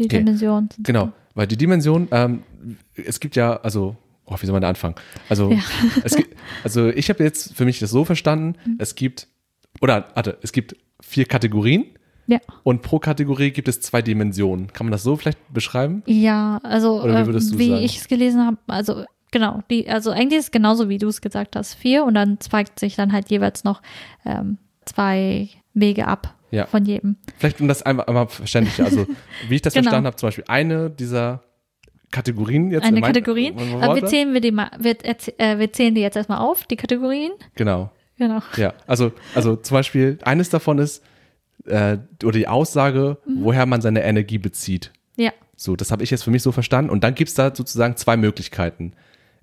die
Okay.
Dimension
Genau, weil die Dimension, ähm, es gibt ja, also, oh, wie soll man da anfangen? Also,
Ja.
gibt, also ich habe jetzt für mich das so verstanden,
Mhm.
es gibt, oder, warte, es gibt vier Kategorien
ja
und pro Kategorie gibt es zwei Dimensionen. Kann man das so vielleicht beschreiben?
Ja, also
Oder wie
ähm, wie ich es gelesen habe, also genau, die, also eigentlich ist es genauso, wie du es gesagt hast, vier und dann zweigt sich dann halt jeweils noch ähm, zwei Wege ab
Ja.
von jedem.
Vielleicht um das einmal, einmal verständlicher, also wie ich das
Genau.
verstanden habe, zum Beispiel eine dieser Kategorien jetzt.
Eine
in mein-
Kategorien. Aber wir zählen wir die mal, wir, äh, wir zählen die jetzt erstmal auf, die Kategorien.
Genau.
Genau.
Ja, also, also zum Beispiel, eines davon ist, äh, oder die Aussage,
Mhm.
woher man seine Energie bezieht.
Ja.
So, das habe ich jetzt für mich so verstanden. Und dann gibt's da sozusagen zwei Möglichkeiten.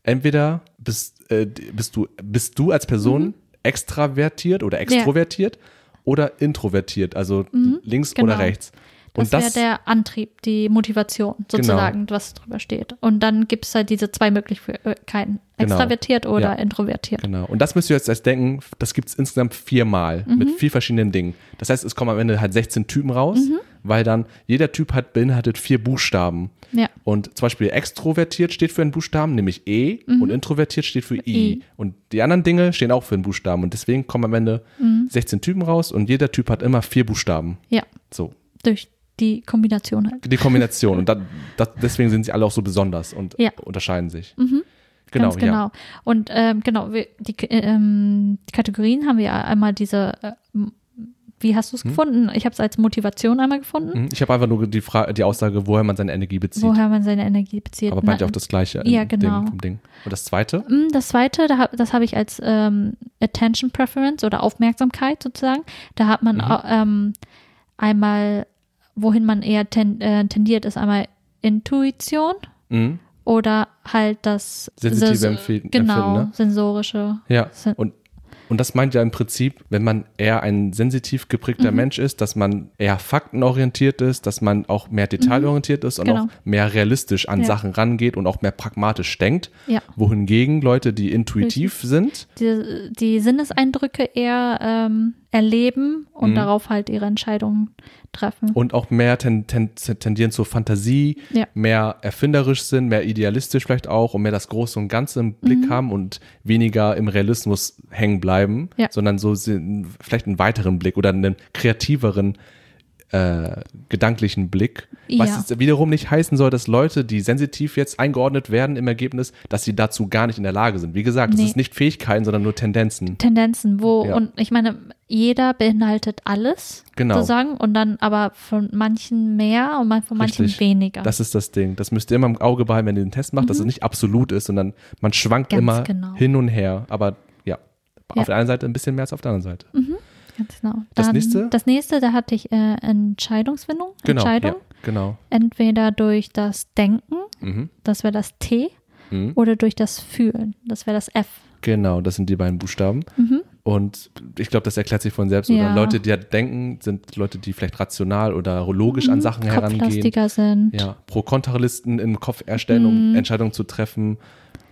Entweder bist, äh, bist, du, bist du als Person
Mhm.
extravertiert oder extrovertiert oder introvertiert, also links
genau.
oder rechts.
Das,
das, Genau.
wäre der Antrieb, die Motivation sozusagen, was drüber steht. Und dann gibt es halt diese zwei Möglichkeiten.
Genau.
Extravertiert oder
Ja.
introvertiert.
Genau. Und das müsst ihr jetzt erst denken, das gibt's insgesamt viermal
Mhm.
mit vier verschiedenen Dingen. Das heißt, es kommen am Ende halt 16 Typen raus,
Mhm.
weil dann jeder Typ hat beinhaltet vier Buchstaben.
Ja.
Und zum Beispiel extrovertiert steht für einen Buchstaben, nämlich E, und introvertiert steht für I.
Mhm. I.
Und die anderen Dinge stehen auch für einen Buchstaben. Und deswegen kommen am Ende
Mhm.
16 Typen raus und jeder Typ hat immer vier Buchstaben.
Ja.
So,
Durch die Kombination halt.
die Kombination. und da, das, deswegen sind sie alle auch so besonders und
Ja.
unterscheiden sich. Genau,
Ganz genau.
ja.
Und ähm, genau, wir, die, ähm, Kategorien haben wir einmal diese, äh, wie hast du es gefunden? Ich habe es als Motivation einmal gefunden,
Mhm. Ich habe einfach nur die, Frage, die Aussage, woher man seine Energie bezieht.
woher man seine Energie bezieht.
Aber meint ja auch das Gleiche
Ja, genau.
dem, vom Ding. Und das zweite?
Mm, Das zweite, da, das habe ich als ähm, Attention Preference oder Aufmerksamkeit sozusagen. Da hat man
Mhm.
ähm, einmal, wohin man eher ten, äh, tendiert, ist einmal Intuition
Mhm.
oder halt das
Sensitive
Sens-
Empfinden-
genau,
Empfinden, ne?
sensorische.
Ja.
Sen-
Und Und das meint ja im Prinzip, wenn man eher ein sensitiv geprägter
Mhm.
Mensch ist, dass man eher faktenorientiert ist, dass man auch mehr detailorientiert ist und
Genau.
auch mehr realistisch an
Ja.
Sachen rangeht und auch mehr pragmatisch denkt.
Ja.
Wohingegen Leute, die intuitiv sind,
die, die Sinneseindrücke eher ähm, erleben und
Mhm.
darauf halt ihre Entscheidungen treffen.
und auch mehr ten, ten, tendieren zur Fantasie,
Ja.
mehr erfinderisch sind, mehr idealistisch vielleicht auch und mehr das Große und Ganze im Blick
Mhm.
haben und weniger im Realismus hängen bleiben,
Ja.
sondern so vielleicht einen weiteren Blick oder einen kreativeren äh, gedanklichen Blick. Was
Ja.
wiederum nicht heißen soll, dass Leute, die sensitiv jetzt eingeordnet werden im Ergebnis, dass sie dazu gar nicht in der Lage sind. Wie gesagt, es
Nee.
ist nicht Fähigkeiten, sondern nur Tendenzen.
Tendenzen, wo,
Ja.
und ich meine, jeder beinhaltet alles,
Genau.
sozusagen, und dann aber von manchen mehr und von manchen
Richtig.
weniger.
Das ist das Ding. Das müsst ihr immer im Auge behalten, wenn ihr den Test macht, dass es nicht absolut ist, sondern man schwankt
Mhm. Ganz
immer
genau.
hin und her. Aber ja,
Ja.
auf der einen Seite ein bisschen mehr als auf der anderen Seite.
Ganz genau.
Das
Dann,
nächste?
Das nächste, da hatte ich äh, Entscheidungsfindung.
Genau.
Entscheidung.
Ja, genau.
Entweder durch das Denken,
Mhm.
das wäre das T,
Mhm.
oder durch das Fühlen, das wäre das F.
Genau, das sind die beiden Buchstaben.
Mhm.
Und ich glaube, das erklärt sich von selbst.
Ja.
Leute, die ja denken, sind Leute, die vielleicht rational oder logisch
Mhm.
an Sachen herangehen.
Sind.
Ja, Pro-Kontra-Listen im Kopf erstellen, um
Mhm.
Entscheidungen zu treffen.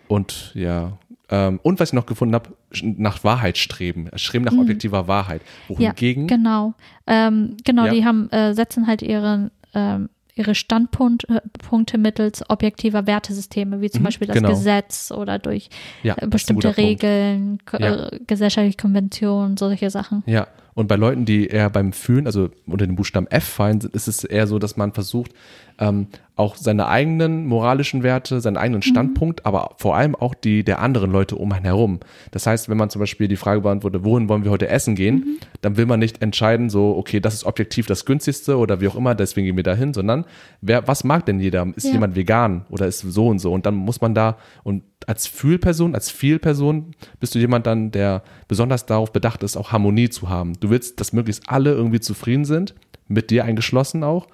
Und ja, ähm, und was ich noch gefunden habe, nach Wahrheit streben. Streben nach objektiver Wahrheit.
Mhm. Ja,
Wohingegen,
genau. Ähm, genau,
Ja.
die haben, äh, setzen halt ihren, ähm, ihre Standpunkte Punkte mittels objektiver Wertesysteme, wie zum
Mhm,
Beispiel das
genau.
Gesetz oder durch
ja,
äh, bestimmte. Regeln,
Ja.
äh, gesellschaftliche Konventionen, solche Sachen.
Ja, und bei Leuten, die eher beim Fühlen, also unter den Buchstaben F fallen, ist es eher so, dass man versucht, ähm, auch seine eigenen moralischen Werte, seinen eigenen Standpunkt, aber vor allem auch die der anderen Leute um einen herum. Das heißt, wenn man zum Beispiel die Frage beantwortet, wohin wollen wir heute essen gehen, dann will man nicht entscheiden, so, okay, das ist objektiv das günstigste oder wie auch immer, deswegen gehen wir dahin, sondern wer, was mag denn jeder? Ist
Ja.
jemand vegan oder ist so und so? Und dann muss man da, und als Fühlperson, als Vielperson bist du jemand dann, der besonders darauf bedacht ist, auch Harmonie zu haben. Du willst, dass möglichst alle irgendwie zufrieden sind, mit dir eingeschlossen auch.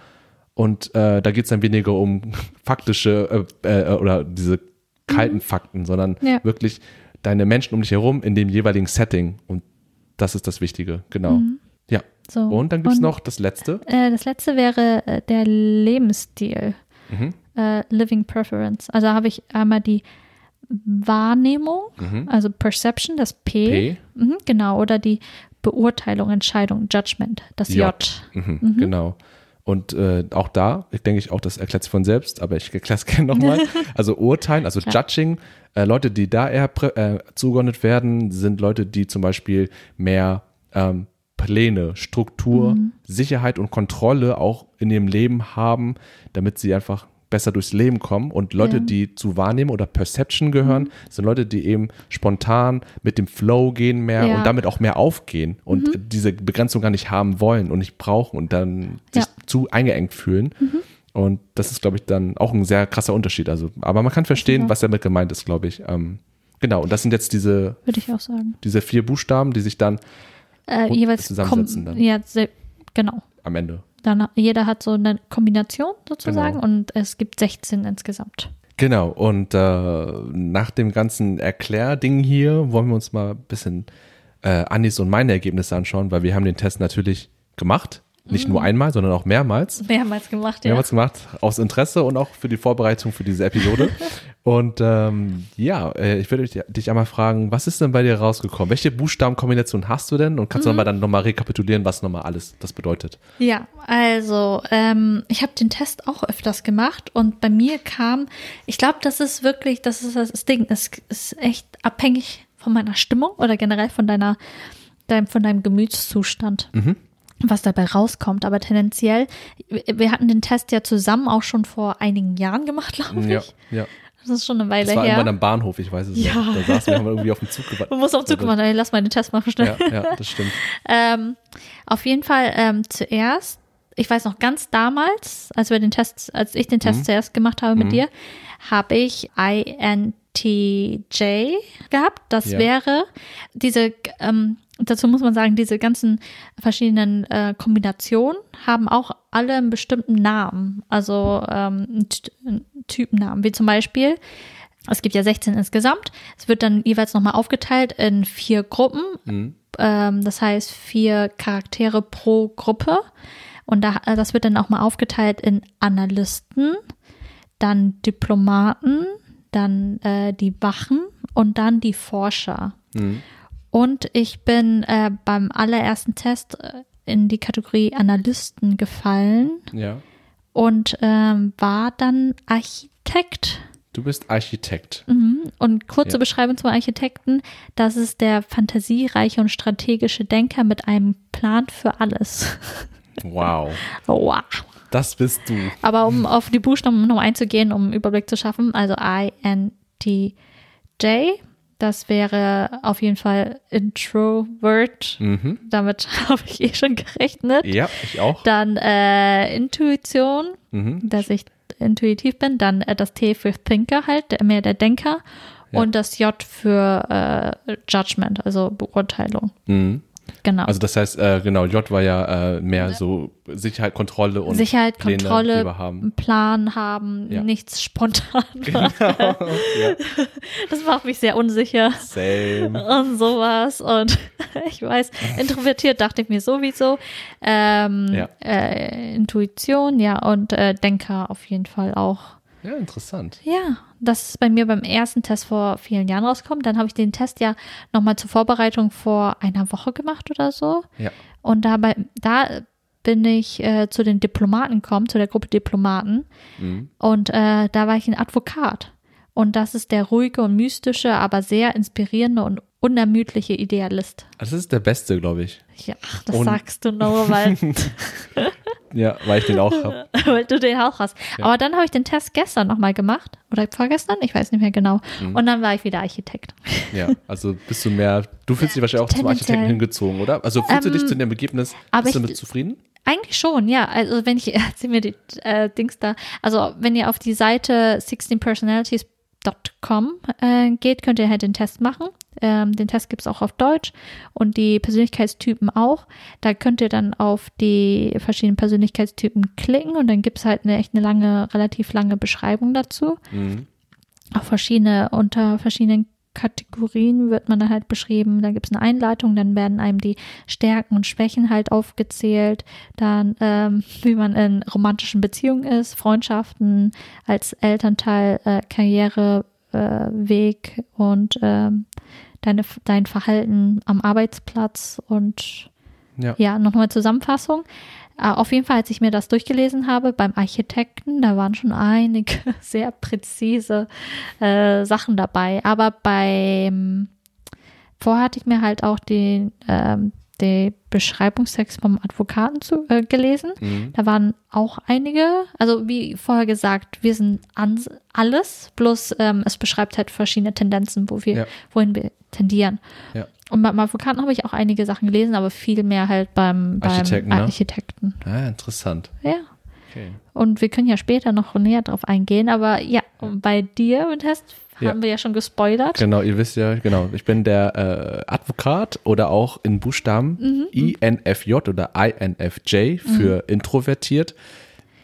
Und äh, da geht es dann weniger um faktische äh, äh, oder diese kalten Fakten, sondern
Ja.
wirklich deine Menschen um dich herum in dem jeweiligen Setting. Und das ist das Wichtige, genau. Ja.
So.
Und dann gibt es noch das letzte.
Äh, das letzte wäre äh, der Lebensstil,
Mhm.
äh, Living Preference. Also habe ich einmal die Wahrnehmung, also Perception, das P,
Mhm. P.
Mhm, genau, oder die Beurteilung, Entscheidung, Judgment, das J.
J. Mhm, Genau. Und äh, auch da, ich denke ich auch, das erklärt sich von selbst, aber ich erkläre es gerne nochmal. Also urteilen, also Judging, äh, Leute, die da eher äh, zugeordnet werden, sind Leute, die zum Beispiel mehr ähm, Pläne, Struktur, Sicherheit und Kontrolle auch in ihrem Leben haben, damit sie einfach besser durchs Leben kommen. Und Leute,
Ja.
die zu Wahrnehmen oder Perception gehören, sind Leute, die eben spontan mit dem Flow gehen mehr
Ja.
und damit auch mehr aufgehen und diese Begrenzung gar nicht haben wollen und nicht brauchen und dann sich
Ja.
zu eingeengt fühlen. Und das ist, glaube ich, dann auch ein sehr krasser Unterschied. Also, aber man kann verstehen, was damit gemeint ist, glaube ich. Ähm, genau, und das sind jetzt diese,
Würde ich auch sagen.
diese vier Buchstaben, die sich dann
Äh, jeweils
zusammensetzen dann.
Ja, genau.
am Ende.
Dann jeder hat so eine Kombination sozusagen
Genau.
und es gibt 16 insgesamt.
Genau, und äh, nach dem ganzen Erklärding hier wollen wir uns mal ein bisschen äh, Anis und meine Ergebnisse anschauen, weil wir haben den Test natürlich gemacht. Nicht nur einmal, sondern auch mehrmals.
Mehrmals gemacht, ja.
Mehrmals gemacht, aus Interesse und auch für die Vorbereitung für diese Episode. und ähm, ja, äh, ich würde dich, dich einmal fragen, was ist denn bei dir rausgekommen? Welche Buchstabenkombination hast du denn? Und kannst du nochmal dann nochmal rekapitulieren, was nochmal alles das bedeutet?
Ja, also ähm, ich habe den Test auch öfters gemacht und bei mir kam, ich glaube, das ist wirklich, das ist das Ding, es ist echt abhängig von meiner Stimmung oder generell von deiner, dein, von deinem Gemütszustand. Was dabei rauskommt, aber tendenziell, wir hatten den Test ja zusammen auch schon vor einigen Jahren gemacht, glaube ich.
Ja, ja.
Das ist schon eine Weile
Das war
her.
irgendwann am Bahnhof, ich weiß es
Ja.
noch. Da saßen wir, haben wir irgendwie auf den Zug gewartet.
Man muss auf Zug machen, ey, lass mal den Test machen schnell.
Ja, ja, das stimmt.
Ähm, auf jeden Fall ähm, zuerst, ich weiß noch ganz damals, als wir den Test, als ich den Test
Mhm.
zuerst gemacht habe mit dir, habe ich INTJ gehabt. Das
Ja.
wäre diese, ähm, dazu muss man sagen, diese ganzen verschiedenen äh, Kombinationen haben auch alle einen bestimmten Namen, also ähm, einen Ty- einen Typennamen, wie zum Beispiel Es gibt ja 16 insgesamt. Es wird dann jeweils nochmal aufgeteilt in vier Gruppen.
Mhm.
Ähm, das heißt vier Charaktere pro Gruppe. Und da, äh, das wird dann auch mal aufgeteilt in Analysten, dann Diplomaten, dann äh, die Wachen und dann die Forscher.
Mhm.
Und ich bin äh, beim allerersten Test äh, in die Kategorie Analysten gefallen
Ja.
und ähm, war dann Architekt.
Du bist Architekt.
Mhm. Und kurze
Ja.
Beschreibung zum Architekten, das ist der fantasiereiche und strategische Denker mit einem Plan für alles.
Wow.
wow.
Das bist du.
Aber um auf die Buchstaben noch einzugehen, um einen Überblick zu schaffen, also I-N-T-J, das wäre auf jeden Fall Introvert.
Mhm.
Damit habe ich eh schon gerechnet.
Ja, ich auch.
Dann äh, Intuition,
Mhm.
dass ich intuitiv bin. Dann äh, das T für Thinker halt, der, mehr der Denker.
Ja.
Und das J für äh, Judgment, also Beurteilung.
Mhm.
Genau.
Also das heißt, äh, genau, J war ja äh, mehr so Sicherheit, Kontrolle und
Sicherheit,
Pläne,
Kontrolle,
haben.
Plan haben,
Ja.
nichts spontan.
ja.
Das macht mich sehr unsicher.
Same.
und sowas. Und ich weiß, introvertiert dachte ich mir sowieso. Ähm, äh, Intuition, ja, und äh, Denker auf jeden Fall auch.
Ja, interessant.
Ja, das ist bei mir beim ersten Test vor vielen Jahren rausgekommen. Dann habe ich den Test ja nochmal zur Vorbereitung vor einer Woche gemacht oder so.
Ja.
Und dabei, da bin ich äh, zu den Diplomaten gekommen, zu der Gruppe Diplomaten.
Mhm.
Und äh, da war ich ein Advokat. Und das ist der ruhige und mystische, aber sehr inspirierende und unermüdliche Idealist.
Das ist der Beste, glaube ich.
Ja, ach, das
Und-
sagst du nur, weil,
Ja, weil ich den auch habe.
weil du den auch hast.
Ja.
Aber dann habe ich den Test gestern nochmal gemacht. Oder vorgestern? Ich weiß nicht mehr genau.
Mhm.
Und dann war ich wieder Architekt.
Ja, also bist du mehr, du fühlst dich wahrscheinlich auch zum. Architekten hingezogen, oder? Also fühlst du
Ähm,
dich zu dem Ergebnis,
aber
bist du damit zufrieden?
Eigentlich schon, ja. Also wenn ich, erzähl mir die äh, Dings da. Also wenn ihr auf die Seite 16personalities.com äh, geht, könnt ihr halt den Test machen. Ähm, den Test gibt es auch auf Deutsch und die Persönlichkeitstypen auch. Da könnt ihr dann auf die verschiedenen Persönlichkeitstypen klicken und dann gibt es halt eine echt eine lange, relativ lange Beschreibung dazu.
Mhm.
Auch verschiedene, unter verschiedenen Kategorien wird man dann halt beschrieben. Dann gibt es eine Einleitung, dann werden einem die Stärken und Schwächen halt aufgezählt. Dann, ähm, wie man in romantischen Beziehungen ist, Freundschaften als Elternteil, äh, Karriere, äh, Weg und ähm, deine, dein Verhalten am Arbeitsplatz und
Ja.
ja, nochmal Zusammenfassung. Äh, auf jeden Fall, als ich mir das durchgelesen habe beim Architekten, da waren schon einige sehr präzise äh, Sachen dabei. Aber beim vorher hatte ich mir halt auch den, ähm, den Beschreibungstext vom Advokaten zu, äh, gelesen.
Mhm.
Da waren auch einige, also wie vorher gesagt, wir sind alles, bloß ähm, es beschreibt halt verschiedene Tendenzen, wo wir,
Ja.
wohin wir tendieren.
Ja.
Und beim Advokaten habe ich auch einige Sachen gelesen, aber viel mehr halt beim, beim
Architekten, ne?
Architekten.
Ah, interessant.
Ja.
Okay.
Und wir können ja später noch näher drauf eingehen, aber ja, und bei dir Test
Ja.
haben wir ja schon gespoilert.
Genau, ihr wisst ja, genau, ich bin der äh, Advokat oder auch in Buchstaben
Mhm.
INFJ oder INFJ für introvertiert,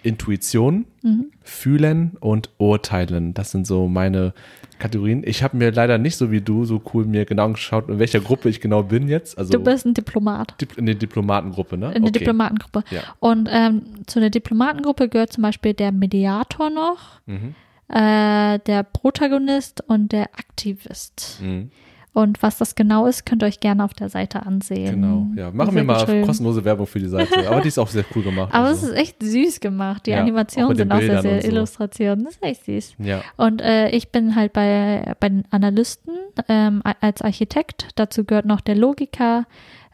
Intuition,
Mhm.
fühlen und urteilen. Das sind so meine Kategorien. Ich habe mir leider nicht so wie du so cool mir genau angeschaut, in welcher Gruppe ich genau bin jetzt. Also
Du bist ein Diplomat.
Dip- in der Diplomatengruppe, ne?
In der
Okay.
Diplomatengruppe.
Ja.
Und ähm, zu der Diplomatengruppe gehört zum Beispiel der Mediator noch,
Mhm.
äh, der Protagonist und der Aktivist.
Mhm.
Und was das genau ist, könnt ihr euch gerne auf der Seite ansehen.
Genau, ja. Machen wir mal
geschrieben.
kostenlose Werbung für die Seite. Aber die ist auch sehr cool gemacht.
Aber
also.
es ist echt süß gemacht. Die
Ja, auch
Animationen
den
sind auch sehr, sehr
so.
Illustrationen. Das ist echt süß.
ja.
Und äh, ich bin halt bei, bei den Analysten ähm, als Architekt. Dazu gehört noch der Logiker,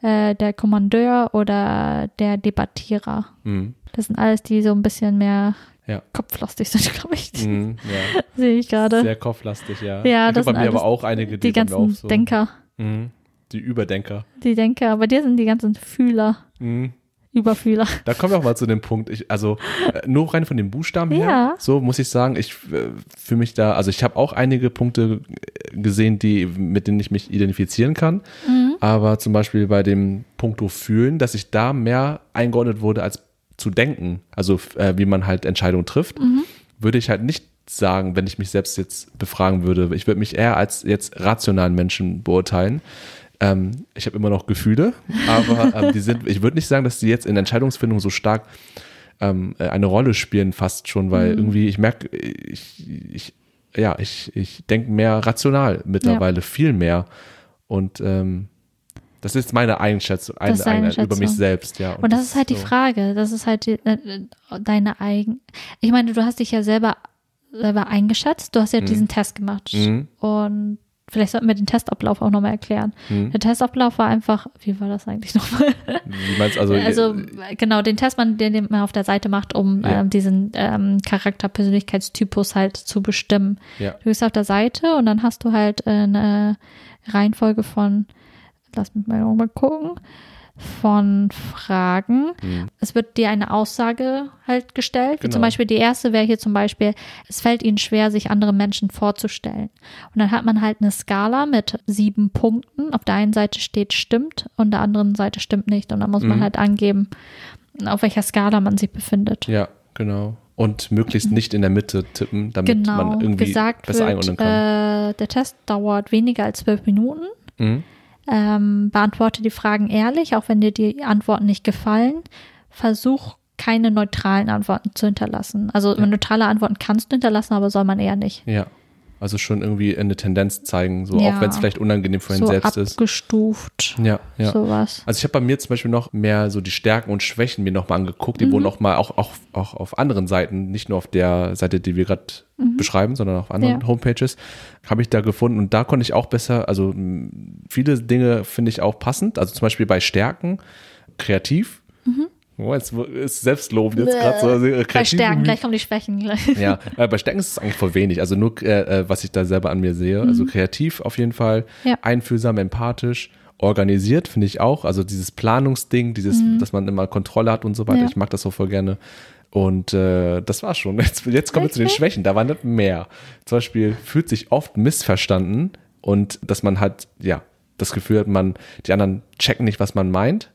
äh, der Kommandeur oder der Debattierer.
Mhm.
Das sind alles, die so ein bisschen mehr
Ja.
kopflastig sind, glaube ich.
Mhm. ja.
Sehe ich gerade.
Sehr kopflastig, ja.
Ja,
ich
das
glaub, bei
sind
mir aber auch einige, die,
Die ganzen
so.
Denker.
Mhm. Die Überdenker.
Die Denker. Bei dir sind die ganzen Fühler,
Mhm.
Überfühler.
Da kommen wir auch mal zu dem Punkt. Ich, also äh, nur rein von den Buchstaben her,
Ja.
so muss ich sagen, ich äh, für mich da, also ich habe auch einige Punkte äh, gesehen, die mit denen ich mich identifizieren kann.
Mhm.
Aber zum Beispiel bei dem Punkto fühlen, dass ich da mehr eingeordnet wurde als zu denken, also äh, wie man halt Entscheidungen trifft,
Mhm.
würde ich halt nicht sagen, wenn ich mich selbst jetzt befragen würde. Ich würde mich eher als jetzt rationalen Menschen beurteilen. Ähm, ich habe immer noch Gefühle, aber ähm, die sind, ich würde nicht sagen, dass die jetzt in Entscheidungsfindung so stark ähm, äh, eine Rolle spielen, fast schon, weil mhm. irgendwie ich merke, ich, ich, ja, ich, ich denke mehr rational mittlerweile, ja. viel mehr. Und ähm, das ist meine Einschätzung, eine Einschätzung. über mich selbst, ja.
Und, und das, das, ist halt so. die Frage. Das ist halt die, äh, deine eigen. Ich meine, du hast dich ja selber selber eingeschätzt. Du hast ja mhm. diesen Test gemacht. Mhm. Und vielleicht sollten wir den Testablauf auch nochmal erklären. Mhm. Der Testablauf war einfach, wie war das eigentlich nochmal? Wie meinst also? Also genau, den Test, man, den man auf der Seite macht, um ja. ähm, diesen ähm, Charakter-Persönlichkeitstypus halt zu bestimmen. Ja. Du bist auf der Seite und dann hast du halt eine Reihenfolge von lass mich mal nochmal gucken, von Fragen. Mhm. Es wird dir eine Aussage halt gestellt. Genau. Wie zum Beispiel die erste wäre hier zum Beispiel, es fällt ihnen schwer, sich andere Menschen vorzustellen. Und dann hat man halt eine Skala mit sieben Punkten. Auf der einen Seite steht stimmt und der anderen Seite stimmt nicht. Und dann muss mhm. man halt angeben, auf welcher Skala man sich befindet.
Ja, genau. Und möglichst nicht in der Mitte tippen, damit genau. man irgendwie
gesagt besser einordnen kann. Äh, der Test dauert weniger als zwölf Minuten. Mhm. Ähm, beantworte die Fragen ehrlich, auch wenn dir die Antworten nicht gefallen. Versuch keine neutralen Antworten zu hinterlassen. Also ja. neutrale Antworten kannst du hinterlassen, aber soll man eher nicht.
Ja. Also schon irgendwie eine Tendenz zeigen, so ja. auch wenn es vielleicht unangenehm für einen so selbst
ist. Abgestuft.
Ja, ja. Sowas. Also ich habe bei mir zum Beispiel noch mehr so die Stärken und Schwächen mir nochmal angeguckt. Die mhm. wurden auch mal auch, auch, auch auf anderen Seiten, nicht nur auf der Seite, die wir gerade mhm. beschreiben, sondern auf anderen ja. Homepages, habe ich da gefunden. Und da konnte ich auch besser, also viele Dinge finde ich auch passend. Also zum Beispiel bei Stärken, kreativ. Mhm. Oh, jetzt ist Selbstlob jetzt gerade so. Also
bei Stärken, gleich kommen die Schwächen.
ja, äh, bei Stärken ist es eigentlich voll wenig. Also nur, äh, äh, was ich da selber an mir sehe. Also mhm. Also kreativ auf jeden Fall, ja. einfühlsam, empathisch, organisiert finde ich auch. Also dieses Planungsding, dieses, mhm. dass man immer Kontrolle hat und so weiter. Ja. Ich mag das so voll gerne. Und äh, das war's schon. Jetzt, jetzt kommen wir zu den Schwächen. Da war nicht mehr. Zum Beispiel fühlt sich oft missverstanden und dass man halt, ja, das Gefühl hat, man, die anderen checken nicht, was man meint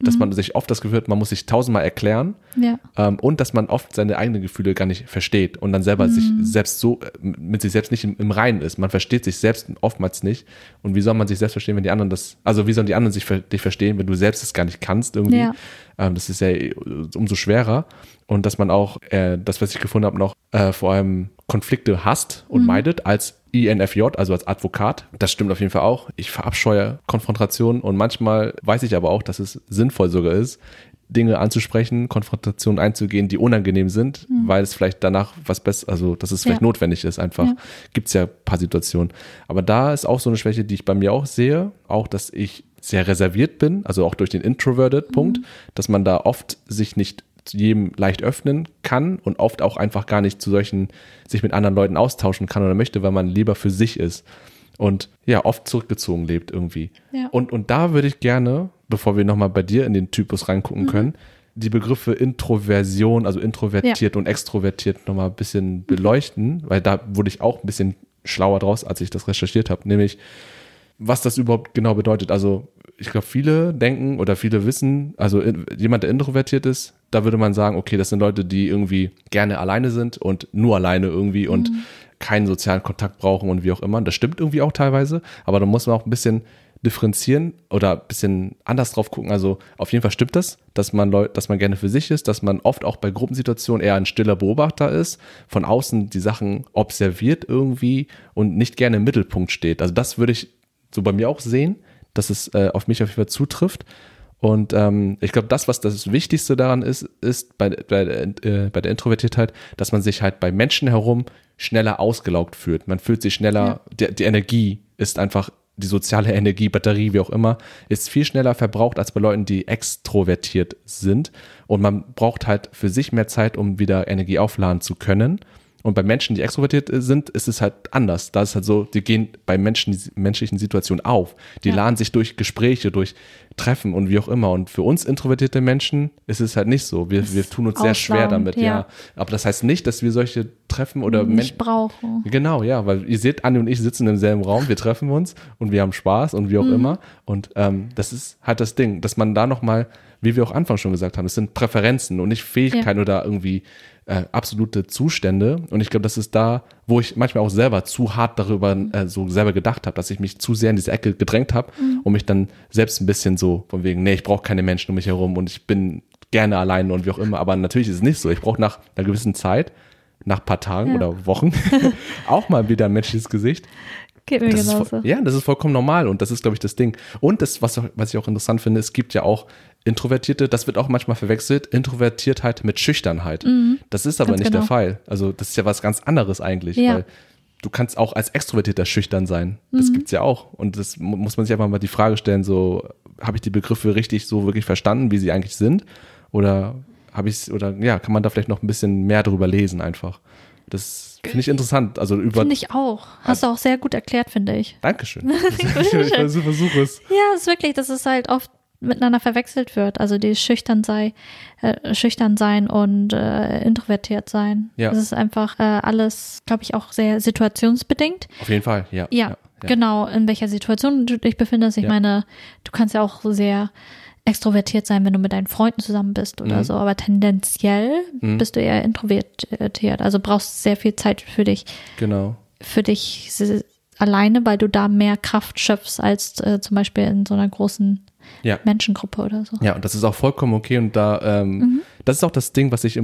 dass mhm. man sich oft das Gefühl hat, man muss sich tausendmal erklären ja. ähm, und dass man oft seine eigenen Gefühle gar nicht versteht und dann selber mhm. sich selbst so äh, mit sich selbst nicht im, im Reinen ist. Man versteht sich selbst oftmals nicht und wie soll man sich selbst verstehen, wenn die anderen das, also wie sollen die anderen sich dich verstehen, wenn du selbst es gar nicht kannst irgendwie? Ja. Ähm, das ist ja äh, umso schwerer und dass man auch äh, das, was ich gefunden habe, noch äh, vor allem Konflikte hasst und mhm. meidet als INFJ, also als Advokat. Das stimmt auf jeden Fall auch. Ich verabscheue Konfrontationen und manchmal weiß ich aber auch, dass es sinnvoll sogar ist, Dinge anzusprechen, Konfrontationen einzugehen, die unangenehm sind, mhm. weil es vielleicht danach was besser, also dass es vielleicht ja. notwendig ist, einfach. Ja. Gibt es ja ein paar Situationen. Aber da ist auch so eine Schwäche, die ich bei mir auch sehe, auch, dass ich sehr reserviert bin, also auch durch den Introverted-Punkt, mhm. dass man da oft sich nicht zu jedem leicht öffnen kann und oft auch einfach gar nicht zu solchen, sich mit anderen Leuten austauschen kann oder möchte, weil man lieber für sich ist und ja, oft zurückgezogen lebt irgendwie. Ja. Und, und da würde ich gerne, bevor wir nochmal bei dir in den Typus reingucken mhm. können, die Begriffe Introversion, also introvertiert ja. und extrovertiert nochmal ein bisschen mhm. beleuchten, weil da wurde ich auch ein bisschen schlauer draus, als ich das recherchiert habe, nämlich was das überhaupt genau bedeutet. Also ich glaube, viele denken oder viele wissen, also jemand, der introvertiert ist, da würde man sagen, okay, das sind Leute, die irgendwie gerne alleine sind und nur alleine irgendwie und mhm. keinen sozialen Kontakt brauchen und wie auch immer. Das stimmt irgendwie auch teilweise, aber da muss man auch ein bisschen differenzieren oder ein bisschen anders drauf gucken. Also auf jeden Fall stimmt das, dass man Leute, dass man gerne für sich ist, dass man oft auch bei Gruppensituationen eher ein stiller Beobachter ist, von außen die Sachen observiert irgendwie und nicht gerne im Mittelpunkt steht. Also das würde ich so bei mir auch sehen dass es äh, auf mich auf jeden Fall zutrifft. Und ähm, ich glaube, das, was das Wichtigste daran ist, ist bei, bei, äh, bei der Introvertiertheit, dass man sich halt bei Menschen herum schneller ausgelaugt fühlt. Man fühlt sich schneller, ja. die, die Energie ist einfach, die soziale Energie, Batterie, wie auch immer, ist viel schneller verbraucht als bei Leuten, die extrovertiert sind. Und man braucht halt für sich mehr Zeit, um wieder Energie aufladen zu können. Und bei Menschen, die extrovertiert äh, sind, ist es halt anders. Da ist halt so, die gehen bei Menschen, menschlichen Situationen auf. Die ja. laden sich durch Gespräche, durch Treffen und wie auch immer. Und für uns introvertierte Menschen ist es halt nicht so. Wir, wir tun uns sehr schwer damit, ja. ja. Aber das heißt nicht, dass wir solche Treffen oder
nicht brauchen.
Genau, ja, weil ihr seht, Anni und ich sitzen im selben Raum, wir treffen uns und wir haben Spaß und wie auch mhm. immer. Und ähm, das ist halt das Ding, dass man da nochmal, wie wir auch Anfang schon gesagt haben, es sind Präferenzen und nicht Fähigkeiten ja. oder irgendwie äh, absolute Zustände. Und ich glaube, das ist da, wo ich manchmal auch selber zu hart darüber äh, so selber gedacht habe, dass ich mich zu sehr in diese Ecke gedrängt habe
Mhm.
und mich dann selbst ein bisschen so von wegen, nee, ich brauche keine Menschen um mich herum und ich bin gerne allein und wie auch immer. Aber natürlich ist es nicht so. Ich brauche nach einer gewissen Zeit, nach ein paar Tagen
Ja.
oder Wochen, auch mal wieder ein menschliches Gesicht.
Geht mir
Das ist
genauso.
voll, ja, das ist vollkommen normal und das ist, glaube ich, das Ding. Und das, was, was ich auch interessant finde, es gibt ja auch Introvertierte, das wird auch manchmal verwechselt, Introvertiertheit mit Schüchternheit. Das ist aber nicht der
genau.
Fall. Also das ist ja was ganz anderes eigentlich,
Ja.
weil du kannst auch als Extrovertierter schüchtern sein. Das gibt's ja auch. Und das mu- muss man sich einfach mal die Frage stellen, so, habe ich die Begriffe richtig so wirklich verstanden, wie sie eigentlich sind? Oder habe ich oder ja, kann man da vielleicht noch ein bisschen mehr drüber lesen einfach? Das finde ich interessant. Also über
Finde ich auch. Hast du auch sehr gut erklärt, finde ich.
Dankeschön. ich versuche versuch es.
Ja, es ist wirklich, dass es halt oft miteinander verwechselt wird. Also die schüchtern sei, äh, schüchtern sein und äh, introvertiert sein.
Ja.
Das ist einfach äh, alles, glaube ich, auch sehr situationsbedingt.
Auf jeden Fall, ja.
Ja,
ja.
genau, in welcher Situation du dich befindest. Ich
Ja.
meine, du kannst ja auch sehr extrovertiert sein, wenn du mit deinen Freunden zusammen bist oder
Mhm.
so, aber tendenziell
Mhm.
bist du eher introvertiert. Also brauchst sehr viel Zeit für dich,
Genau.
für dich alleine, weil du da mehr Kraft schöpfst als äh, zum Beispiel in so einer großen
Ja.
Menschengruppe oder so.
Ja, und das ist auch vollkommen okay. Und da, ähm, das ist auch das Ding, was ich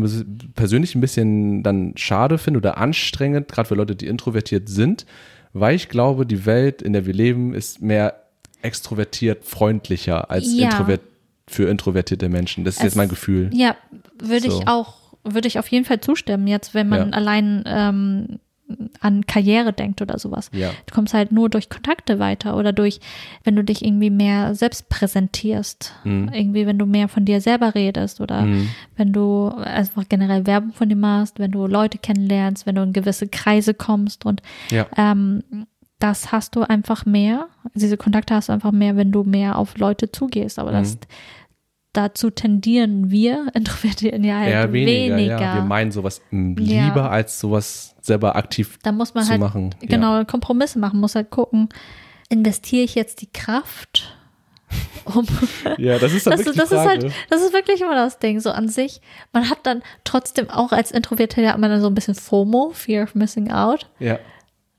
persönlich ein bisschen dann schade finde oder anstrengend, gerade für Leute, die introvertiert sind, weil ich glaube, die Welt, in der wir leben, ist mehr extrovertiert freundlicher als
Ja.
introvert für introvertierte Menschen. Das ist
Es-
jetzt mein Gefühl.
Ja, würde
So.
ich auch, würde ich auf jeden Fall zustimmen, jetzt wenn man
Ja.
allein ähm, an Karriere denkt oder sowas.
Ja.
Du kommst halt nur durch Kontakte weiter oder durch, wenn du dich irgendwie mehr selbst präsentierst.
Mhm.
Irgendwie, wenn du mehr von dir selber redest oder wenn du einfach generell Werbung von dir machst, wenn du Leute kennenlernst, wenn du in gewisse Kreise kommst und
Ja.
ähm, das hast du einfach mehr. Diese Kontakte hast du einfach mehr, wenn du mehr auf Leute zugehst. Aber das
Mhm.
Dazu tendieren wir Introvertierten ja halt
Eher weniger,
weniger.
ja. Wir meinen sowas m,
Ja.
lieber, als sowas selber aktiv
da muss man
zu
halt
machen.
genau Kompromisse machen, muss halt gucken, investiere ich jetzt die Kraft, um
Ja, ja das ist dann
das,
wirklich
das
die
ist
Frage.
halt, das ist wirklich immer das Ding. So an sich, man hat dann trotzdem auch als Introvertierter hat man dann so ein bisschen FOMO, Fear of Missing Out.
ja.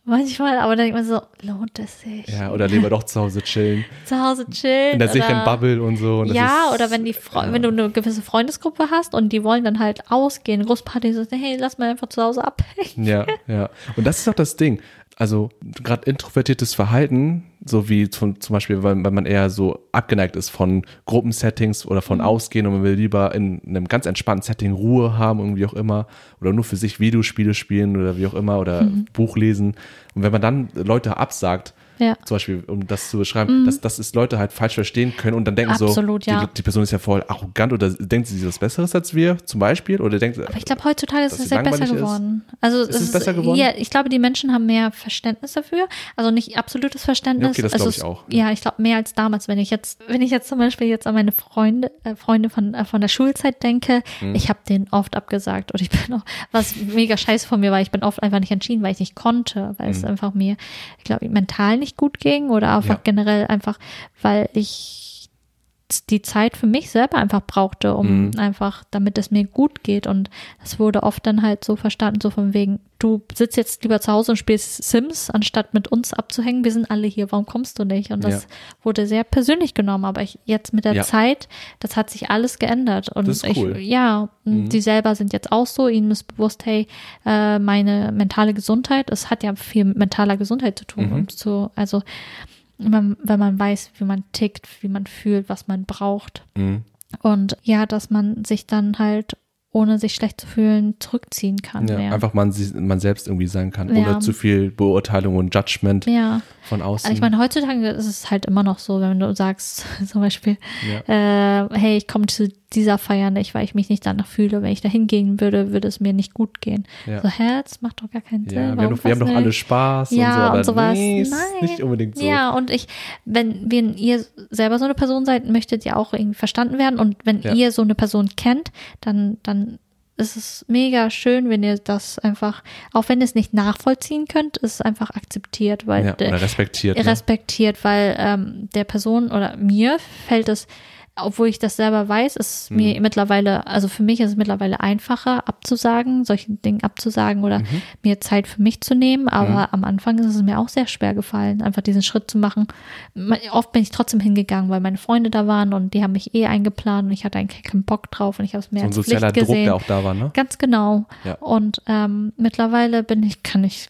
Manchmal, aber dann denkt man so, lohnt es sich?
ja, oder lieber doch zu Hause chillen.
Zu Hause chillen.
In der sicheren Bubble und so. Und
ja,
ist,
oder wenn die Fre wenn du eine gewisse Freundesgruppe hast und die wollen dann halt ausgehen, Großparty, so, hey, lass mal einfach zu Hause abhängen.
Ja, ja. Und das ist auch das Ding. Also gerade introvertiertes Verhalten, so wie zum, zum Beispiel, weil, weil man eher so abgeneigt ist von Gruppensettings oder
Mhm.
von Ausgehen und man will lieber in einem ganz entspannten Setting Ruhe haben, irgendwie auch immer, oder nur für sich Videospiele spielen oder wie auch immer, oder
Mhm.
Buch lesen. Und wenn man dann Leute absagt,
Ja.
zum Beispiel, um das zu beschreiben, dass, dass es Leute halt falsch verstehen können und dann denken
Absolut,
so,
ja.
die, die Person ist ja voll arrogant oder denkt sie was Besseres als wir, zum Beispiel, oder denkt,
Aber ich glaube, heutzutage ist es sehr besser
langweilig ist?
geworden. Also
Ist es besser geworden?
Ja, ich glaube, die Menschen haben mehr Verständnis dafür. Also nicht absolutes Verständnis.
Ja, okay, das
also
glaub ich
es-
auch.
Ja, ich glaube mehr als damals. Wenn ich jetzt, wenn ich jetzt zum Beispiel jetzt an meine Freunde, äh, Freunde von äh, von der Schulzeit denke,
Mhm.
ich habe denen oft abgesagt und ich bin auch, was mega scheiße von mir war, ich bin oft einfach nicht entschieden, weil ich nicht konnte, weil es einfach mir, ich glaube, mental nicht gut ging oder einfach.
Ja.
generell einfach, weil ich die Zeit für mich selber einfach brauchte, um
Mhm.
einfach, damit es mir gut geht. Und das wurde oft dann halt so verstanden, so von wegen, du sitzt jetzt lieber zu Hause und spielst Sims, anstatt mit uns abzuhängen. Wir sind alle hier, warum kommst du nicht? Und das
Ja.
wurde sehr persönlich genommen. Aber ich, jetzt mit der
Ja.
Zeit, das hat sich alles geändert. Und
Das ist cool.
ich, ja,
Mhm.
die selber sind jetzt auch so, ihnen ist bewusst, hey, äh, meine mentale Gesundheit, es hat ja viel mit mentaler Gesundheit zu tun.
Mhm.
Und so, also, wenn, wenn man weiß, wie man tickt, wie man fühlt, was man braucht.
Mhm.
Und ja, dass man sich dann halt, ohne sich schlecht zu fühlen, zurückziehen kann.
Ja,
mehr.
einfach man, man selbst irgendwie sein kann,
Ja.
ohne zu viel Beurteilung und Judgment
ja.
von außen.
Also ich meine, heutzutage ist es halt immer noch so, wenn du sagst, zum Beispiel, äh, hey, ich komme zu dieser Feier nicht, weil ich mich nicht danach fühle. Wenn ich da hingehen würde, würde es mir nicht gut gehen.
Ja.
So, hä, das macht doch gar keinen Sinn.
ja, wir haben, doch, wir haben doch alle? Spaß
ja,
und so, aber
und sowas.
nee, ist
Nein.
nicht unbedingt so.
Ja, und ich, wenn, wenn ihr selber so eine Person seid, möchtet ihr auch irgendwie verstanden werden. Und wenn
Ja.
ihr so eine Person kennt, dann, dann ist es mega schön, wenn ihr das einfach, auch wenn ihr es nicht nachvollziehen könnt, ist es einfach akzeptiert, weil
Ja, oder respektiert. Ne?
respektiert, weil ähm, der Person oder mir fällt es obwohl ich das selber weiß, ist mir
Mhm.
mittlerweile, also für mich ist es mittlerweile einfacher abzusagen, solchen Dingen abzusagen oder
Mhm.
mir Zeit für mich zu nehmen. Aber am Anfang ist es mir auch sehr schwer gefallen, einfach diesen Schritt zu machen. Ma- Oft bin ich trotzdem hingegangen, weil meine Freunde da waren und die haben mich eh eingeplant und ich hatte eigentlich keinen Bock drauf und ich habe es mehr
So ein
als
sozialer
Pflicht
Druck,
gesehen.
der auch da war, ne?
Ganz genau.
Ja.
Und ähm, mittlerweile bin ich, kann ich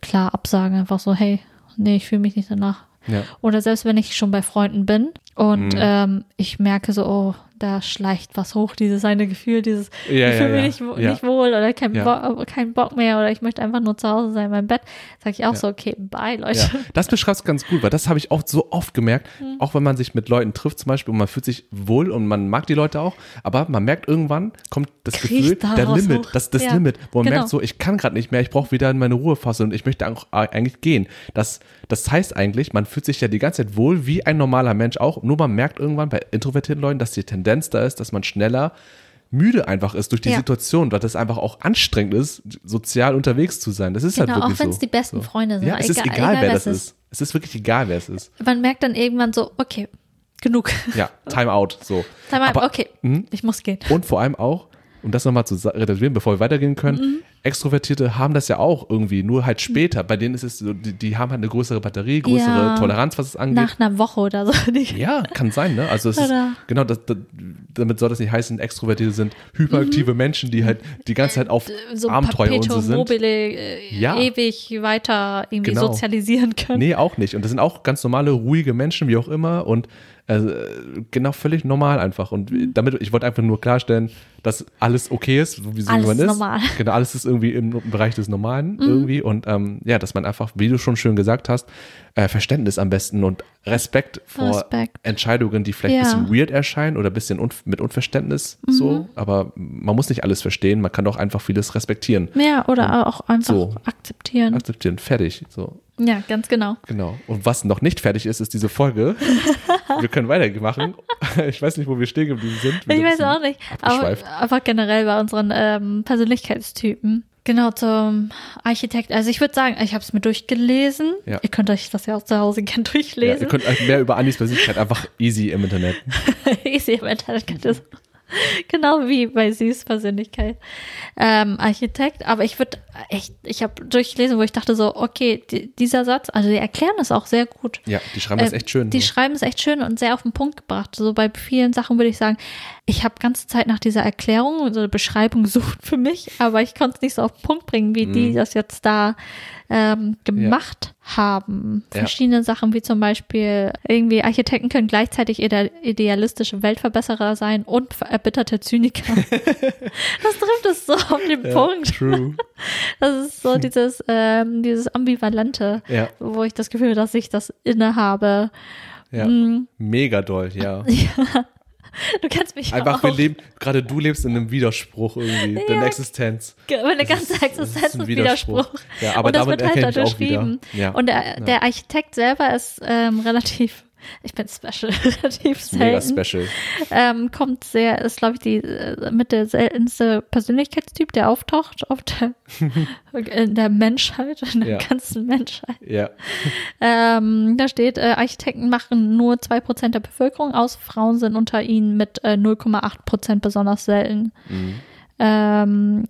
klar absagen, einfach so, hey, nee, ich fühle mich nicht danach.
Ja.
Oder selbst wenn ich schon bei Freunden bin und
Mhm.
ähm, ich merke so, oh, da schleicht was hoch, dieses eine Gefühl, dieses,
Ja,
ich
ja,
fühle mich
ja.
nicht, wo-
Ja.
nicht wohl oder kein. Bock, kein Bock mehr oder ich möchte einfach nur zu Hause sein in meinem Bett, sage ich auch so, okay, bye, Leute.
Das beschreibst du ganz gut, weil das habe ich auch so oft gemerkt,
Mhm.
auch wenn man sich mit Leuten trifft zum Beispiel und man fühlt sich wohl und man mag die Leute auch, aber man merkt irgendwann kommt das Gefühl, der Limit,
hoch.
das, das Limit, wo man
genau.
merkt so, ich kann gerade nicht mehr, ich brauche wieder in meine Ruhephase und ich möchte auch eigentlich gehen. Das, das heißt eigentlich, man fühlt sich ja die ganze Zeit wohl wie ein normaler Mensch auch, nur man merkt irgendwann bei introvertierten Leuten, dass die Tendenz da ist, dass man schneller müde einfach ist durch die
Ja.
Situation, weil das einfach auch anstrengend ist, sozial unterwegs zu sein. Das ist
Genau,
halt wirklich
auch wenn es die besten
so.
Freunde sind.
Ja, es ist
Egal-
egal,
egal,
wer das
es
ist. Es ist wirklich egal, wer es ist.
Man merkt dann irgendwann so, okay, genug.
Ja, Time out, so.
Time out, okay,
Mhm.
ich muss gehen.
Und vor allem auch, um das nochmal zu relativieren, bevor wir weitergehen können,
Mhm.
Extrovertierte haben das ja auch irgendwie, nur halt später. Bei denen ist es so, die, die haben halt eine größere Batterie, größere
Ja.
Toleranz, was es angeht.
Nach einer Woche oder so.
Ja, kann sein, ne? Also es ist, genau, das, das, damit soll das nicht heißen, Extrovertierte sind hyperaktive Menschen, die halt die ganze Zeit auf
Mhm. so
Abenteuer und so sind.
mobile äh,
Ja.
ewig weiter irgendwie
Genau.
sozialisieren können.
Nee, auch nicht. Und das sind auch ganz normale, ruhige Menschen, wie auch immer. Und äh, genau völlig normal einfach. Und
Mhm.
damit, ich wollte einfach nur klarstellen, dass alles okay ist, so wie so
Alles
man ist.
normal. Mhm.
Genau, alles ist irgendwie im Bereich des Normalen irgendwie. Und ähm, ja, dass man einfach, wie du schon schön gesagt hast, äh, Verständnis am besten und Respekt vor
Respekt.
Entscheidungen, die vielleicht
Ja.
ein bisschen weird erscheinen oder ein bisschen unf mit Unverständnis
Mhm.
so. Aber man muss nicht alles verstehen, man kann doch einfach vieles respektieren.
Ja, oder auch einfach
So.
akzeptieren.
Akzeptieren, fertig. So.
Ja, ganz genau.
Genau. Und was noch nicht fertig ist, ist diese Folge. wir können weitermachen. Ich weiß nicht, wo wir stehen geblieben sind. Wir
Ich weiß auch nicht. Aber einfach generell bei unseren ähm, Persönlichkeitstypen. Genau, zum Architekt. Also ich würde sagen, ich habe es mir durchgelesen.
Ja.
Ihr könnt euch das ja auch zu Hause gerne
Ja,
durchlesen.
ihr könnt euch mehr über Anis Persönlichkeit einfach easy im Internet.
sehe im Internet könnt ihr- genau wie bei Süß Persönlichkeit. Ähm, Architekt, aber ich würde echt, ich habe durchgelesen, wo ich dachte so, okay, die, dieser Satz, also die erklären es auch sehr gut.
Ja, die schreiben das
Äh,
echt schön.
Die
so.
schreiben es echt schön und sehr auf den Punkt gebracht. So bei vielen Sachen würde ich sagen, ich habe ganze Zeit nach dieser Erklärung oder Beschreibung gesucht für mich, aber ich konnte es nicht so auf den Punkt bringen, wie
Mhm.
die das jetzt da ähm, gemacht haben.
Ja.
Verschiedene Sachen, wie zum Beispiel irgendwie Architekten können gleichzeitig ide idealistische Weltverbesserer sein und erbitterte Zyniker. das trifft es so auf den
ja,
Punkt.
True.
Das ist so dieses, ähm, dieses Ambivalente,
Ja,
wo ich das Gefühl habe, dass ich das innehabe.
ja.
Mm.
Mega doll, ja.
Du kennst mich
Einfach,
auch.
wir leben, gerade du lebst in einem Widerspruch irgendwie, in
Ja.
Existenz.
Meine ganze
ist-
Existenz
ist ein
ein Widerspruch.
Ja, aber
und das
damit
wird halt beschrieben.
Ja.
Und der, der Architekt selber ist ähm, relativ, ich bin special, relativ
Mega
selten.
special.
Ähm, kommt sehr, ist glaube ich die äh, mit der seltenste Persönlichkeitstyp, der auftaucht auf der, in der Menschheit, in der
Ja.
ganzen Menschheit.
Ja.
Ähm, da steht, äh, Architekten machen nur 2% der Bevölkerung aus, Frauen sind unter ihnen mit äh, 0,8% besonders selten.
Mhm.
Ähm,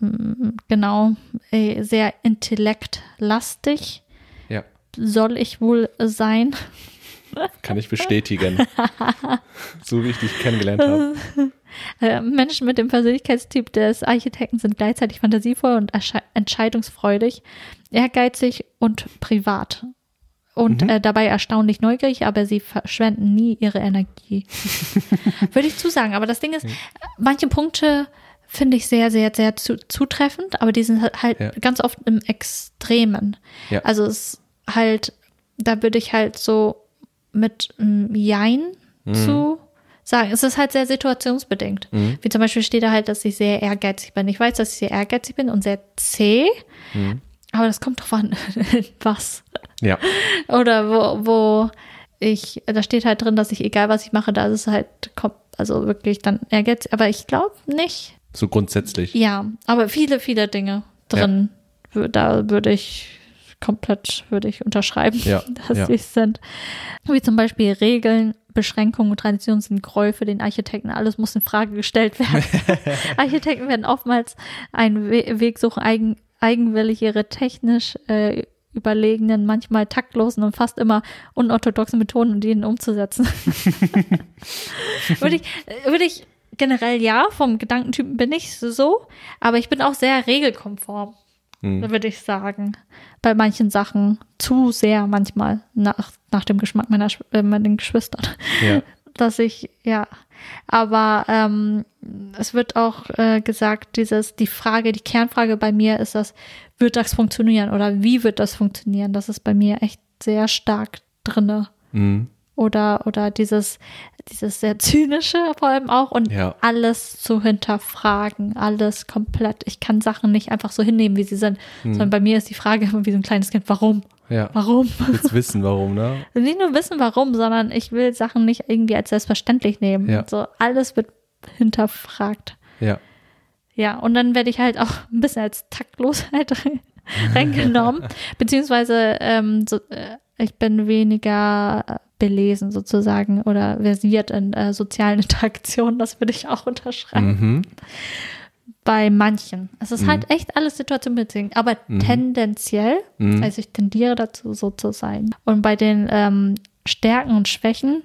m, genau, äh, sehr intellektlastig
Ja.
soll ich wohl sein.
Kann ich bestätigen. so wie ich dich kennengelernt habe.
Äh, Menschen mit dem Persönlichkeitstyp des Architekten sind gleichzeitig fantasievoll und entscheidungsfreudig, ehrgeizig und privat. Und
Mhm.
äh, dabei erstaunlich neugierig, aber sie verschwenden nie ihre Energie. Würde ich zusagen. Aber das Ding ist, manche Punkte finde ich sehr, sehr, sehr zu, zutreffend, aber die sind halt
Ja.
ganz oft im Extremen.
Ja.
Also es ist halt, da würde ich halt so mit ähm, Jein
Mhm.
zu sagen. Es ist halt sehr situationsbedingt.
Mhm.
Wie zum Beispiel steht da halt, dass ich sehr ehrgeizig bin. Ich weiß, dass ich sehr ehrgeizig bin und sehr zäh,
Mhm.
aber das kommt drauf an, was.
Ja.
Oder wo, wo ich, da steht halt drin, dass ich, egal was ich mache, da ist es halt, kommt, also wirklich dann ehrgeizig. Aber ich glaube nicht.
So grundsätzlich.
Ja, aber viele, viele Dinge drin, wür- da würde ich komplett würde ich unterschreiben,
Ja,
dass
ja.
sie es sind. Wie zum Beispiel Regeln, Beschränkungen und Traditionen sind Gräuel für den Architekten. Alles muss in Frage gestellt werden. Architekten werden oftmals einen We Weg suchen, eigen, eigenwillig ihre technisch äh, überlegenen, manchmal taktlosen und fast immer unorthodoxen Methoden und ihnen umzusetzen. würde ich, würde ich generell ja, vom Gedankentypen bin ich so, aber ich bin auch sehr regelkonform,
Hm.
würde ich sagen. Bei manchen Sachen zu sehr manchmal nach, nach dem Geschmack meiner, äh, meinen Geschwistern
Ja.
dass ich, ja, aber ähm, es wird auch äh, gesagt, dieses, die Frage, die Kernfrage bei mir ist das, wird das funktionieren oder wie wird das funktionieren? Das ist bei mir echt sehr stark drinne.
Mhm.
Oder, oder dieses, dieses sehr zynische vor allem auch und
Ja.
alles zu hinterfragen, alles komplett. Ich kann Sachen nicht einfach so hinnehmen, wie sie sind,
Hm.
sondern bei mir ist die Frage immer wie so ein kleines Kind, warum?
Ja.
Warum?
Willst wissen, warum, ne?
nicht nur wissen, warum, sondern ich will Sachen nicht irgendwie als selbstverständlich nehmen.
Ja.
So, alles wird hinterfragt.
Ja.
Ja, und dann werde ich halt auch ein bisschen als Taktlosheit reingenommen. Beziehungsweise ähm, so, äh, ich bin weniger äh, belesen sozusagen oder versiert in äh, sozialen Interaktionen. Das würde ich auch unterschreiben.
Mhm.
Bei manchen. Es ist
Mhm.
halt echt alles situationsbedingt, aber tendenziell
Mhm.
also ich tendiere dazu, so zu sein. Und bei den ähm, Stärken und Schwächen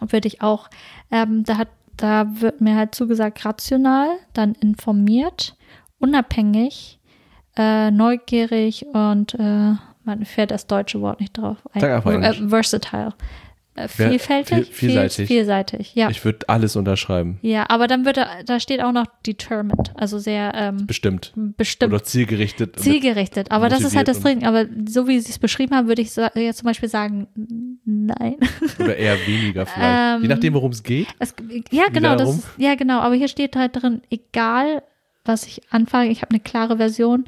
würde ich auch, ähm, da hat, da wird mir halt zugesagt, rational, dann informiert, unabhängig, äh, neugierig und äh, man fährt das deutsche Wort nicht drauf ein. Äh, versatile. Äh, vielfältig?
viel- vielseitig.
Viel, vielseitig, ja.
Ich würde alles unterschreiben.
ja, aber dann wird da, da steht auch noch determined, also sehr ähm,
Bestimmt.
bestimmt.
Oder zielgerichtet.
Zielgerichtet, aber das ist halt das Ding. Aber so wie sie es beschrieben haben, würde ich sa- jetzt zum Beispiel sagen, nein.
Oder eher weniger vielleicht.
Ähm,
Je nachdem, worum es geht.
Ja, genau, das ist, ja, genau. Aber hier steht halt drin, egal was ich anfange, ich habe eine klare Version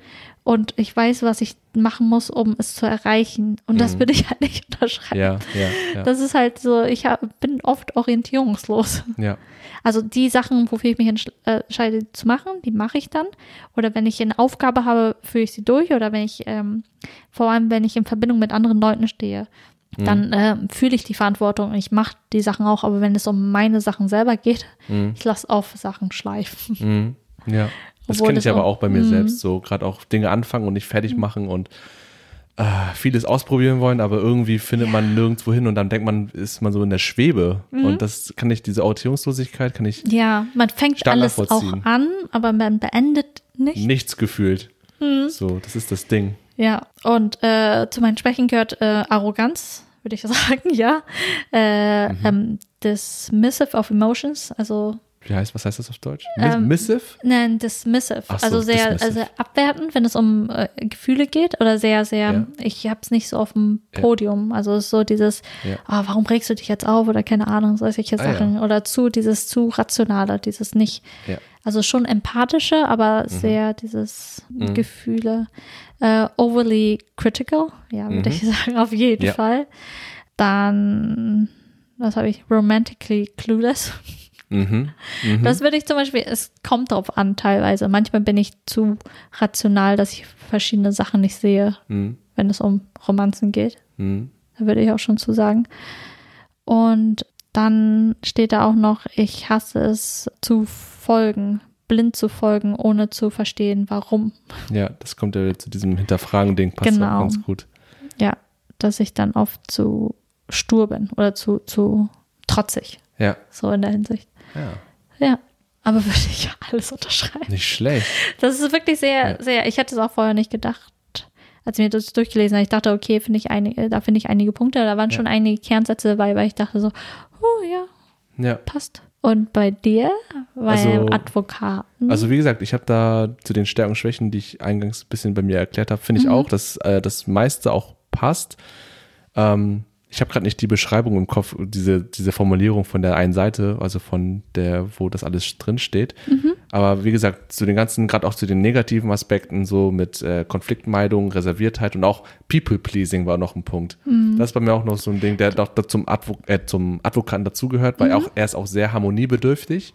und ich weiß, was ich machen muss, um es zu erreichen. Und das
Mhm.
würde ich halt nicht unterschreiben.
Ja, ja, ja.
Das ist halt so, ich hab, bin oft orientierungslos.
ja.
Also die Sachen, wofür ich mich äh, entscheide zu machen, die mache ich dann. Oder wenn ich eine Aufgabe habe, führe ich sie durch. Oder wenn ich, ähm, vor allem wenn ich in Verbindung mit anderen Leuten stehe,
Mhm.
dann ähm, fühle ich die Verantwortung. Ich mache die Sachen auch. Aber wenn es um meine Sachen selber geht,
Mhm.
ich lasse auf Sachen schleifen.
Mhm. Ja. Das kenne ich
das
aber
auch-
bei mir
Mhm.
selbst so. Gerade auch Dinge anfangen und nicht fertig machen und äh, vieles ausprobieren wollen, aber irgendwie findet man nirgendwo hin und dann denkt man, ist man so in der Schwebe.
Mhm.
Und das kann ich, diese Orientierungslosigkeit, kann ich
Ja, man fängt alles auch an, aber man beendet nicht.
nichts gefühlt.
Mhm.
So, das ist das Ding.
Ja, und äh, zu meinen Schwächen gehört äh, Arroganz, würde ich sagen, ja. Äh,
Mhm.
ähm, dismissive of emotions, also
Wie heißt, was heißt das auf Deutsch?
Ähm,
Missive?
Nein, dismissive.
So,
also sehr
dismissive.
also abwertend, wenn es um äh, Gefühle geht oder sehr, sehr,
Ja.
ich habe es nicht so auf dem
Ja.
Podium. Also es ist so dieses,
Ja.
ah, warum regst du dich jetzt auf oder keine Ahnung, solche
Ah, ja.
Sachen. Oder zu, dieses zu rationale, dieses nicht,
Ja.
also schon empathische, aber
Mhm.
sehr dieses Gefühle. Äh, overly critical, ja, würde
Mhm.
ich sagen, auf jeden
Ja.
Fall. Dann, was habe ich, romantically clueless.
Mhm. Mhm.
Das würde ich zum Beispiel, es kommt drauf an teilweise. Manchmal bin ich zu rational, dass ich verschiedene Sachen nicht sehe,
Mhm.
wenn es um Romanzen geht.
Mhm.
Da würde ich auch schon zu sagen. Und dann steht da auch noch, ich hasse es zu folgen, blind zu folgen, ohne zu verstehen, warum.
Ja, das kommt ja zu diesem Hinterfragen-Ding, passt
Genau.
auch ganz gut.
Ja, dass ich dann oft zu stur bin oder zu, zu trotzig,
Ja.
so in der Hinsicht.
Ja.
Ja, aber würde ich alles unterschreiben.
Nicht schlecht.
Das ist wirklich sehr,
Ja.
sehr, ich hätte es auch vorher nicht gedacht, als ich mir das durchgelesen habe. Ich dachte, okay, finde ich einige, da finde ich einige Punkte, da waren
Ja.
schon einige Kernsätze dabei, weil ich dachte so, oh ja,
Ja.
passt. Und bei dir, bei
Also-
Advokaten,
Also wie gesagt, ich habe da zu den Stärken und Schwächen, die ich eingangs ein bisschen bei mir erklärt habe, finde ich
Mhm.
auch, dass äh, das meiste auch passt. Ähm, ich habe gerade nicht die Beschreibung im Kopf, diese, diese Formulierung von der einen Seite, also von der, wo das alles drin steht.
Mhm.
Aber wie gesagt, zu den ganzen, gerade auch zu den negativen Aspekten, so mit äh, Konfliktmeidung, Reserviertheit und auch People-Pleasing war noch ein Punkt.
Mhm.
Das ist bei mir auch noch so ein Ding, der doch da zum, Advo äh, zum Advokaten dazugehört, weil auch, er ist auch sehr harmoniebedürftig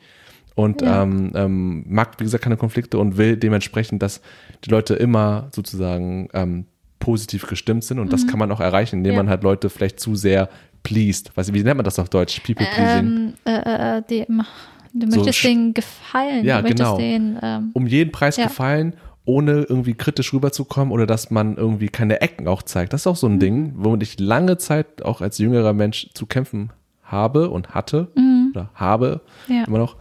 und
Mhm. Ja.
ähm, ähm, mag, wie gesagt, keine Konflikte und will dementsprechend, dass die Leute immer sozusagen ähm, positiv gestimmt sind und das kann man auch erreichen, indem
Mhm. Ja.
man halt Leute vielleicht zu sehr pleased. Weißt du, wie nennt man das auf Deutsch? People pleasing.
Ähm, äh, äh, die, du
So
möchtest
sch-
denen gefallen.
Ja, genau.
denen, ähm,
um jeden Preis
Ja.
gefallen, ohne irgendwie kritisch rüberzukommen oder dass man irgendwie keine Ecken auch zeigt. Das ist auch so
Mhm.
ein Ding, womit ich lange Zeit auch als jüngerer Mensch zu kämpfen habe und hatte oder habe
Mhm. ja.
immer noch.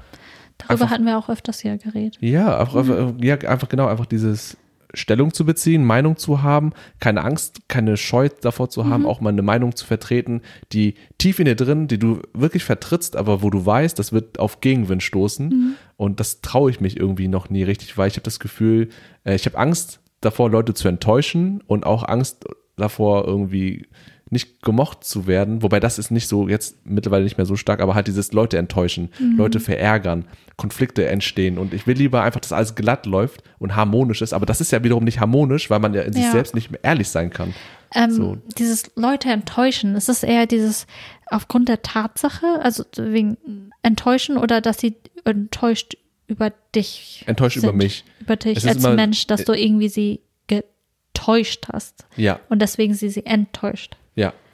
Darüber
einfach-
hatten wir auch öfters hier geredet.
Ja, einfach,
Mhm.
einfach, ja, einfach genau, einfach dieses Stellung zu beziehen, Meinung zu haben, keine Angst, keine Scheu davor zu
Mhm.
haben, auch mal eine Meinung zu vertreten, die tief in dir drin, die du wirklich vertrittst, aber wo du weißt, das wird auf Gegenwind stoßen.
Mhm.
Und das traue ich mich irgendwie noch nie richtig, weil ich habe das Gefühl, äh, ich habe Angst davor, Leute zu enttäuschen und auch Angst davor, irgendwie nicht gemocht zu werden, wobei das ist nicht so jetzt mittlerweile nicht mehr so stark, aber halt dieses Leute enttäuschen, Leute verärgern, Konflikte entstehen und ich will lieber einfach, dass alles glatt läuft und harmonisch ist, aber das ist ja wiederum nicht harmonisch, weil man ja in sich
Ja.
selbst nicht mehr ehrlich sein kann.
Ähm,
So.
Dieses Leute enttäuschen, ist es eher dieses aufgrund der Tatsache, also wegen enttäuschen oder dass sie enttäuscht über dich
Enttäuscht
sind,
über mich.
über dich als
immer- äh,
Mensch, dass du irgendwie sie getäuscht hast
Ja,
und deswegen sie sie enttäuscht.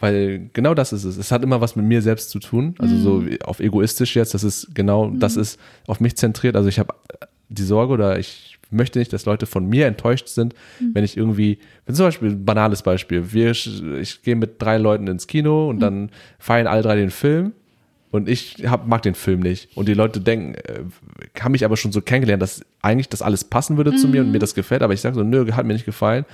Weil genau das ist es. Es hat immer was mit mir selbst zu tun, also so wie auf egoistisch jetzt, das ist genau, das ist auf mich zentriert, also ich habe die Sorge oder ich möchte nicht, dass Leute von mir enttäuscht sind, wenn ich irgendwie, wenn zum Beispiel, ein banales Beispiel, wir, ich gehe mit drei Leuten ins Kino und dann feiern alle drei den Film und ich hab, mag den Film nicht. Und die Leute denken, äh, haben mich aber schon so kennengelernt, dass eigentlich das alles passen würde zu mir und mir das gefällt, aber ich sage so, nö, hat mir nicht gefallen.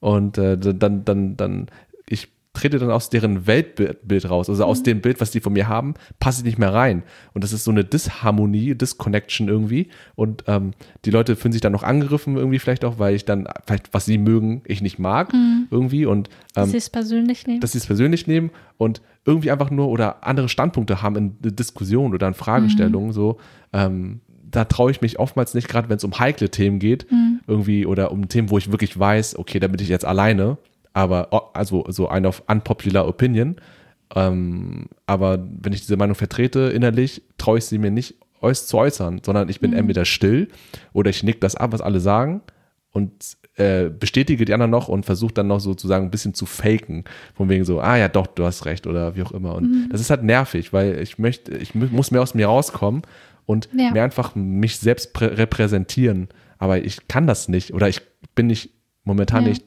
Und äh, dann, dann, dann, ich trete dann aus deren Weltbild raus, also aus dem Bild, was die von mir haben, passe ich nicht mehr rein. Und das ist so eine Disharmonie, Disconnection irgendwie. Und ähm, die Leute fühlen sich dann noch angegriffen irgendwie vielleicht auch, weil ich dann vielleicht, was sie mögen, ich nicht mag irgendwie. Und
Dass
ähm,
sie es persönlich nehmen.
dass sie es persönlich nehmen und irgendwie einfach nur oder andere Standpunkte haben in Diskussionen oder in Fragestellungen so. Ähm, da traue ich mich oftmals nicht, gerade wenn es um heikle Themen geht, irgendwie oder um Themen, wo ich wirklich weiß, okay, da bin ich jetzt alleine, aber oh, also so ein auf unpopular Opinion. Ähm, aber wenn ich diese Meinung vertrete innerlich, traue ich sie mir nicht äuß zu äußern, sondern ich bin entweder still oder ich nick das ab, was alle sagen und äh, bestätige die anderen noch und versuche dann noch sozusagen ein bisschen zu faken. Von wegen so, ah ja, doch, du hast recht oder wie auch immer. Und das ist halt nervig, weil ich möchte, ich mu- muss mehr aus mir rauskommen und
Ja.
mehr einfach mich selbst prä- repräsentieren. Aber ich kann das nicht oder ich bin nicht momentan
Ja.
nicht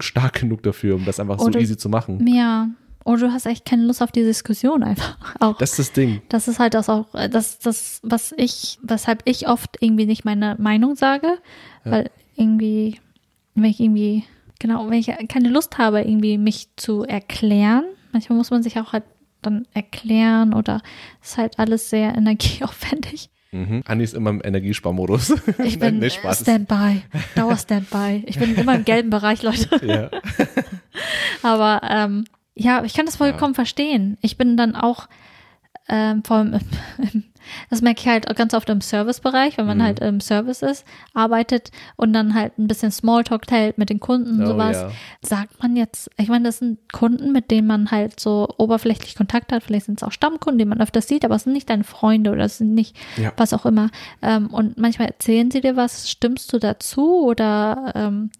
stark genug dafür, um das einfach so
Oder-
easy zu machen.
ja. Oder du hast echt keine Lust auf die Diskussion einfach. Auch.
Das ist das Ding.
Das ist halt das auch, äh, das, das, was ich, weshalb ich oft irgendwie nicht meine Meinung sage, weil irgendwie, wenn ich irgendwie, genau, wenn ich keine Lust habe, irgendwie mich zu erklären, manchmal muss man sich auch halt dann erklären oder es ist halt alles sehr energieaufwendig.
Mhm. Anni ist immer im Energiesparmodus.
Ich bin
nee.
Standby, Dauer-Standby. Ich bin immer im gelben Bereich, Leute.
Ja.
Aber ähm, ja, ich kann das vollkommen verstehen. Ich bin dann auch ähm, vor allem, im, das merke ich halt ganz oft im Servicebereich, wenn man
Mhm.
halt im Service ist, arbeitet und dann halt ein bisschen Smalltalk hält mit den Kunden und
Oh,
sowas.
ja.
Sagt man jetzt, ich meine, das sind Kunden, mit denen man halt so oberflächlich Kontakt hat. Vielleicht sind es auch Stammkunden, die man öfters sieht, aber es sind nicht deine Freunde oder es sind nicht
Ja.
was auch immer. Ähm, und manchmal erzählen sie dir was, stimmst du dazu oder ähm,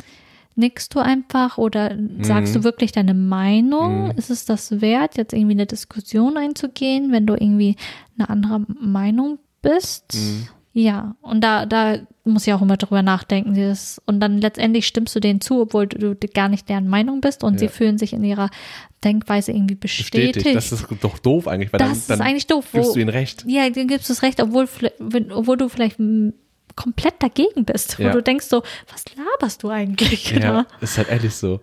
nickst du einfach oder sagst
Mhm.
du wirklich deine Meinung? Ist es das wert, jetzt irgendwie eine Diskussion einzugehen, wenn du irgendwie eine andere Meinung bist?
Mhm.
Ja, und da, da muss ich auch immer drüber nachdenken. Dieses, und dann letztendlich stimmst du denen zu, obwohl du, du gar nicht deren Meinung bist und sie
Ja.
fühlen sich in ihrer Denkweise irgendwie bestätigt.
Bestätigt. Das ist doch doof eigentlich, weil
Das
dann,
ist
dann
eigentlich doof, wo-
gibst du ihnen recht.
Ja, dann gibst du es recht, obwohl, obwohl du vielleicht komplett dagegen bist, wo
Ja.
du denkst so, was laberst du eigentlich?
Ja, ist halt ehrlich so.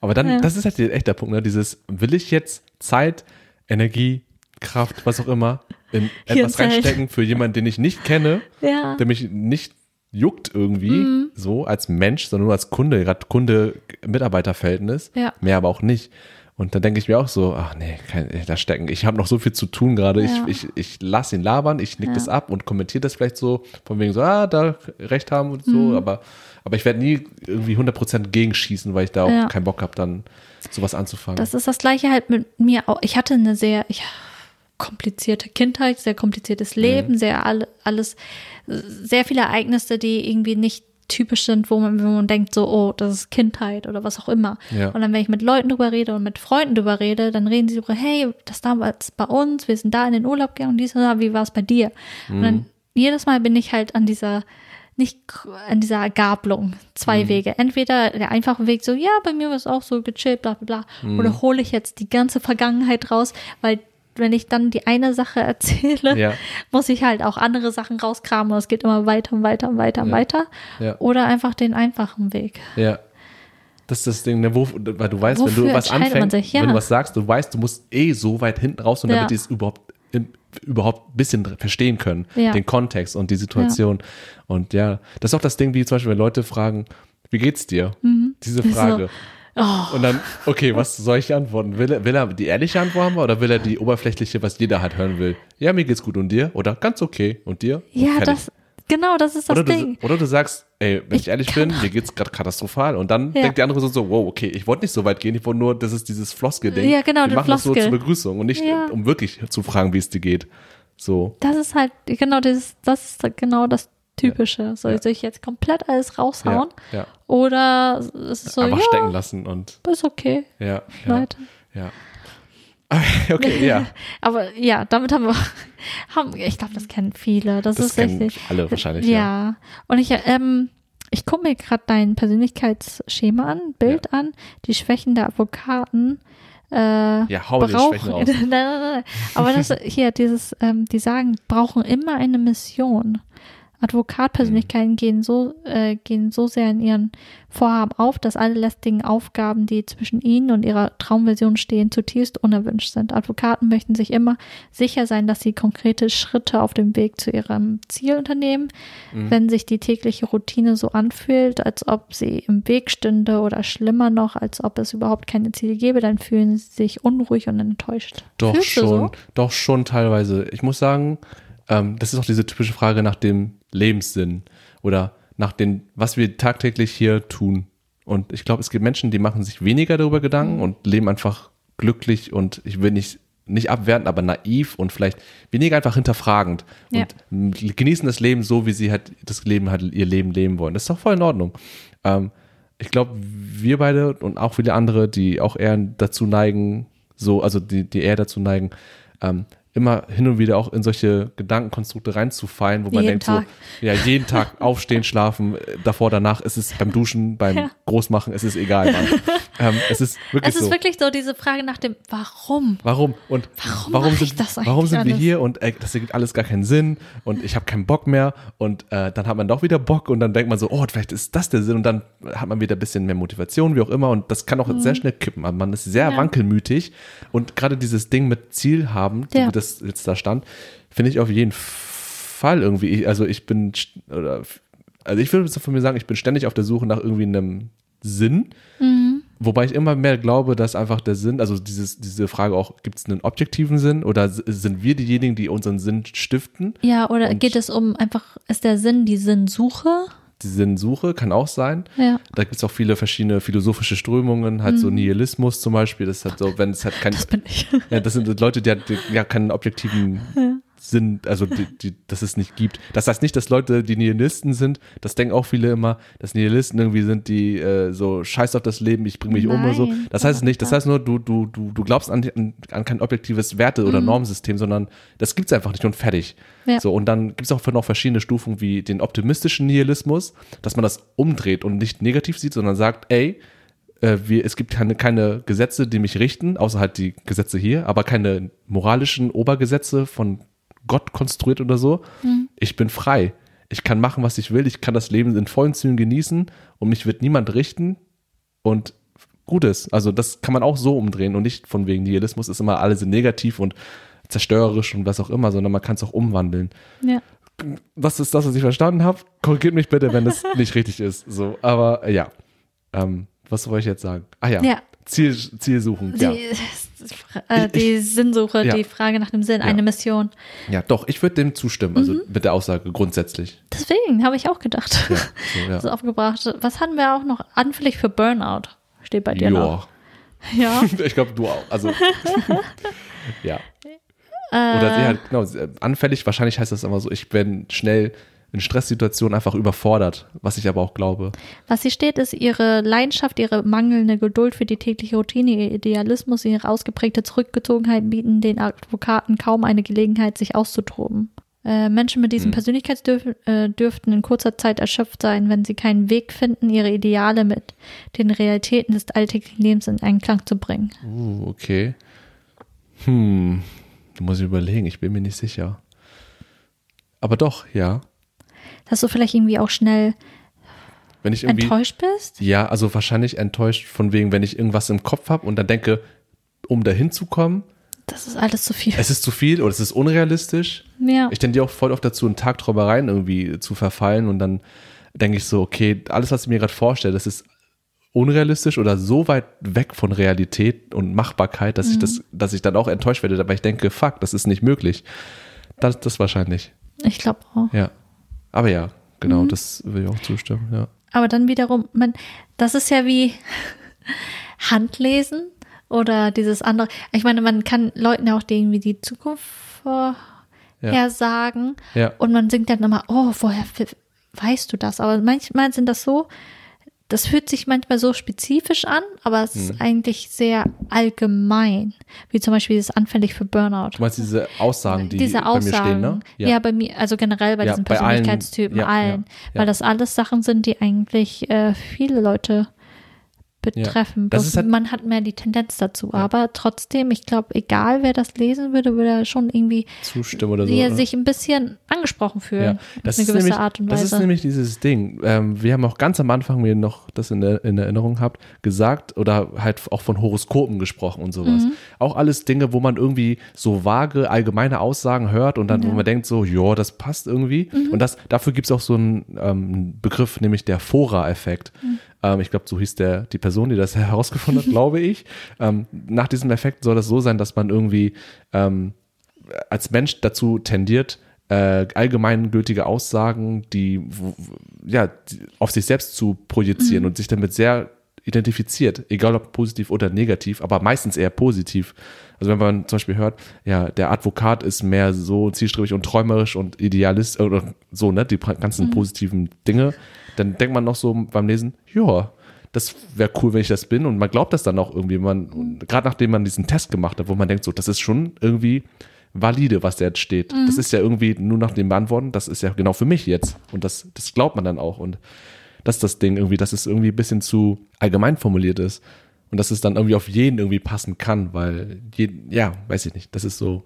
Aber dann,
Ja.
das ist halt der echter Punkt, ne? Dieses, will ich jetzt Zeit, Energie, Kraft, was auch immer, in etwas reinstecken für jemanden, den ich nicht kenne,
Ja.
der mich nicht juckt irgendwie,
Mhm.
so als Mensch, sondern nur als Kunde, gerade Kunde-Mitarbeiter-Verhältnis,
Ja.
mehr aber auch nicht. Und dann denke ich mir auch so, ach nee, kein, da stecken. Ich habe noch so viel zu tun gerade.
Ja.
Ich, ich, ich lasse ihn labern, ich nick
Ja.
das ab und kommentiere das vielleicht so, von wegen so, ah, da recht haben und so,
Mhm.
aber, aber ich werde nie irgendwie 100% gegenschießen, weil ich da auch
Ja.
keinen Bock habe, dann sowas anzufangen.
Das ist das gleiche halt mit mir auch. Ich hatte eine sehr ich, komplizierte Kindheit, sehr kompliziertes Leben, sehr alle, alles, sehr viele Ereignisse, die irgendwie nicht typisch sind, wo man, wo man denkt so, oh, das ist Kindheit oder was auch immer.
Ja.
Und dann, wenn ich mit Leuten drüber rede und mit Freunden drüber rede, dann reden sie darüber, hey, das damals bei uns, wir sind da in den Urlaub gegangen, dies und das, wie war es bei dir? Und dann jedes Mal bin ich halt an dieser nicht an dieser Gabelung, zwei Wege. Entweder der einfache Weg, so, ja, bei mir war es auch so gechillt, bla bla bla. Oder hole ich jetzt die ganze Vergangenheit raus, weil wenn ich dann die eine Sache erzähle,
Ja.
muss ich halt auch andere Sachen rauskramen und es geht immer weiter und weiter und weiter und
Ja.
weiter.
Ja.
Oder einfach den einfachen Weg.
Ja. Das ist das Ding, ne, wo, weil du weißt, wenn
Wofür
du was anfängst,
sich?
Wenn du was sagst, du weißt, du musst eh so weit hinten raus und damit die es überhaupt überhaupt ein bisschen verstehen können, den Kontext und die Situation. Und ja, das ist auch das Ding, wie zum Beispiel, wenn Leute fragen, wie geht's dir? Diese
Mhm. So. Oh,
Und dann, okay, was soll ich antworten? Will er, will er die ehrliche Antwort haben oder will er die oberflächliche, was jeder halt hören will? Ja, mir geht's gut und dir? Oder ganz okay und dir? Und
ja,
fertig.
das, genau, das ist das
oder,
Ding.
du, oder du sagst, ey, wenn ich,
Ich
ehrlich bin, mir geht's gerade katastrophal. Und dann
Ja.
denkt die andere so, so, wow, okay, ich wollte nicht so weit gehen, ich wollte nur, das ist dieses Floskel-Ding.
Ja, genau,
Wir machen das so
Floskel.
zur Begrüßung und nicht,
Ja.
um wirklich zu fragen, wie es dir geht. So,
Das ist halt, genau, das, das ist genau das Typische. Soll
Ja.
ich jetzt komplett alles raushauen?
ja.
Oder es ist so,
einfach
ja,
stecken lassen und,
ist okay,
ja,
Leute.
ja. Okay, ja,
Aber ja, damit haben wir, haben, ich glaube, das kennen viele. Das,
das
ist
kennen
richtig.
alle wahrscheinlich,
ja. Und ich, ähm, ich gucke mir gerade dein Persönlichkeitsschema an, Bild an, die Schwächen der Advokaten. Äh,
Ja, hau mir die
brauchen,
Schwächen raus.
nein, nein, nein. Aber das hier, dieses, ähm, die sagen, brauchen immer eine Mission. Advokatpersönlichkeiten
Mhm.
gehen so, äh, gehen so sehr in ihren Vorhaben auf, dass alle lästigen Aufgaben, die zwischen ihnen und ihrer Traumversion stehen, zutiefst unerwünscht sind. Advokaten möchten sich immer sicher sein, dass sie konkrete Schritte auf dem Weg zu ihrem Ziel unternehmen.
Mhm.
Wenn sich die tägliche Routine so anfühlt, als ob sie im Weg stünde oder schlimmer noch, als ob es überhaupt keine Ziele gäbe, dann fühlen sie sich unruhig und enttäuscht.
Doch
Fühlst
schon,
so?
doch schon teilweise. Ich muss sagen, ähm, das ist auch diese typische Frage nach dem Lebenssinn oder nach den, was wir tagtäglich hier tun. Und ich glaube, es gibt Menschen, die machen sich weniger darüber. Gedanken und leben einfach glücklich und ich will nicht nicht abwertend, aber naiv und vielleicht weniger einfach hinterfragend
Ja.
und genießen das Leben so, wie sie halt das Leben halt ihr Leben leben wollen. Das ist doch voll in Ordnung. Ähm, ich glaube, wir beide und auch viele andere, die auch eher dazu neigen, so, also die, die eher dazu neigen, ähm, immer hin und wieder auch in solche Gedankenkonstrukte reinzufallen, wo man
Jeden
denkt
Tag.
so, ja, jeden Tag aufstehen, schlafen, äh, davor, danach, es ist beim Duschen, beim
Ja.
Großmachen, es ist egal, ähm, es ist wirklich
Es ist
so.
wirklich so diese Frage nach dem Warum.
Warum? Und
Warum
warum, sind,
das
warum sind wir hier und äh, das ergibt alles gar keinen Sinn und ich habe keinen Bock mehr und äh, dann hat man doch wieder Bock und dann denkt man so, oh, vielleicht ist das der Sinn und dann hat man wieder ein bisschen mehr Motivation, wie auch immer und das kann auch sehr schnell kippen. Also man ist sehr
Mhm. Ja.
wankelmütig und gerade dieses Ding mit Ziel haben, so
Ja.
wie das jetzt da stand, finde ich auf jeden Fall irgendwie, ich- also ich bin, oder, also ich würde von mir sagen, ich bin ständig auf der Suche nach irgendwie einem Sinn.
Mhm.
Wobei ich immer mehr glaube, dass einfach der Sinn, also dieses, diese Frage auch, gibt es einen objektiven Sinn oder sind wir diejenigen, die unseren Sinn stiften?
Ja, oder geht es um einfach, ist der Sinn die Sinnsuche?
Die Sinnsuche kann auch sein.
Ja.
Da gibt es auch viele verschiedene philosophische Strömungen, halt so Nihilismus zum Beispiel. Das ist halt so, wenn es halt kein,
Mhm. Das bin ich.
ja, das sind Leute, die, halt, die ja keinen objektiven Sinn, also die, die, dass es nicht gibt. Das heißt nicht, dass Leute, die Nihilisten sind, das denken auch viele immer, dass Nihilisten irgendwie sind, die äh, so scheiß auf das Leben, ich bring mich um oder so.
Nein,
Das heißt es nicht. Das heißt nur, du, du, du, du glaubst an, an, kein objektives Werte- oder Normsystem, sondern das gibt's einfach nicht und fertig.
Ja.
So, und dann gibt's auch noch verschiedene Stufen wie den optimistischen Nihilismus, dass man das umdreht und nicht negativ sieht, sondern sagt, ey, äh, wir, es gibt keine, keine Gesetze, die mich richten, außer halt die Gesetze hier, aber keine moralischen Obergesetze von Gott konstruiert oder so. Ich bin frei. Ich kann machen, was ich will. Ich kann das Leben in vollen Zügen genießen und mich wird niemand richten und Gutes. Also das kann man auch so umdrehen und nicht von wegen Nihilismus ist immer alle sind negativ und zerstörerisch und was auch immer, sondern man kann es auch umwandeln.
Ja.
Das ist das, was ich verstanden habe. Korrigiert mich bitte, wenn das nicht richtig ist. So, aber ja. Ähm, was soll ich jetzt sagen? Ah ja.
Ja.
Ziel, Ziel suchen.
Die,
Ja.
äh, die Sinnsuche,
Ja.
die Frage nach dem Sinn,
Ja.
eine Mission.
ja, doch, ich würde dem zustimmen, also mit der Aussage grundsätzlich.
Deswegen habe ich auch gedacht.
Ja, so, ja.
So aufgebracht. Was hatten wir auch noch? Anfällig für Burnout. Steht bei dir noch.
Ja. Ich glaube, du auch. Also, ja.
Äh,
Oder sie halt, genau, anfällig, wahrscheinlich heißt das immer so, ich bin schnell in Stresssituationen einfach überfordert, was ich aber auch glaube.
Was hier steht, ist ihre Leidenschaft, ihre mangelnde Geduld für die tägliche Routine, ihr Idealismus, ihre ausgeprägte Zurückgezogenheit bieten den Advokaten kaum eine Gelegenheit, sich auszutoben. Äh, Menschen mit diesem
Mhm.
Persönlichkeitsdürften äh, dürften in kurzer Zeit erschöpft sein, wenn sie keinen Weg finden, ihre Ideale mit den Realitäten des alltäglichen Lebens in Einklang zu bringen.
Uh, okay. Hm, da muss ich überlegen, ich bin mir nicht sicher. Aber doch, ja.
Dass du vielleicht irgendwie auch schnell enttäuscht bist?
Ja, also wahrscheinlich enttäuscht von wegen, wenn ich irgendwas im Kopf habe und dann denke, um dahin zu kommen,
Das ist alles zu viel.
es ist zu viel oder es ist unrealistisch.
Ja.
Ich tendiere auch voll oft dazu, in Tagträumereien irgendwie zu verfallen und dann denke ich so, okay, alles, was ich mir gerade vorstelle, das ist unrealistisch oder so weit weg von Realität und Machbarkeit, dass ich das, dass ich dann auch enttäuscht werde, aber ich denke, fuck, das ist nicht möglich. Das, das wahrscheinlich,
Ich glaube auch.
ja. Aber ja, genau,
Mhm.
das will ich auch zustimmen, ja.
Aber dann wiederum, man, das ist ja wie Handlesen oder dieses andere. Ich meine, man kann Leuten ja auch irgendwie die Zukunft vorhersagen
Ja.
und man singt dann immer, oh, woher f- weißt du das? Aber manchmal sind das so, das fühlt sich manchmal so spezifisch an, aber es
Mhm.
ist eigentlich sehr allgemein. Wie zum Beispiel dieses anfällig für Burnout.
Du meinst diese Aussagen, die
diese
bei
Aussagen,
mir stehen, ne?
ja. bei mir, also generell bei
Ja,
diesen
bei allen.
Persönlichkeitstypen,
Ja,
allen,
ja, ja.
weil das alles Sachen sind, die eigentlich äh, viele Leute betreffen.
Ist halt-
man hat mehr die Tendenz dazu, aber trotzdem, ich glaube, egal wer das lesen würde, würde er schon irgendwie
Zustimmen oder so.
wie er
ne?
sich ein bisschen angesprochen fühlen.
Ja, das
eine
ist, nämlich,
Art und
das ist nämlich dieses Ding. Ähm, wir haben auch ganz am Anfang, wenn ihr noch das in, der, in Erinnerung habt, gesagt oder halt auch von Horoskopen gesprochen und sowas.
Mhm.
Auch alles Dinge, wo man irgendwie so vage, allgemeine Aussagen hört und dann, wo man denkt so, ja, das passt irgendwie.
Mhm.
Und das, dafür gibt es auch so einen ähm, Begriff, nämlich der Fora-Effekt.
Mhm.
Ähm, ich glaube, so hieß der, die Person, die das herausgefunden hat, glaube ich. Ähm, nach diesem Effekt soll das so sein, dass man irgendwie ähm, als Mensch dazu tendiert, äh, allgemeingültige Aussagen, die, ja, die auf sich selbst zu projizieren und sich damit sehr identifiziert, egal ob positiv oder negativ, aber meistens eher positiv. Also wenn man zum Beispiel hört, ja, der Advokat ist mehr so zielstrebig und träumerisch und idealist oder so, ne, die ganzen positiven Dinge, dann denkt man noch so beim Lesen, ja, das wäre cool, wenn ich das bin und man glaubt das dann auch irgendwie, man, gerade nachdem man diesen Test gemacht hat, wo man denkt, so, das ist schon irgendwie valide, was da jetzt steht. Das ist ja irgendwie nur nach dem Beantworten, das ist ja genau für mich jetzt. Und das, das glaubt man dann auch. Und das ist das Ding irgendwie, dass es irgendwie ein bisschen zu allgemein formuliert ist. Und dass es dann irgendwie auf jeden irgendwie passen kann, weil, jeden, ja, weiß ich nicht, das ist so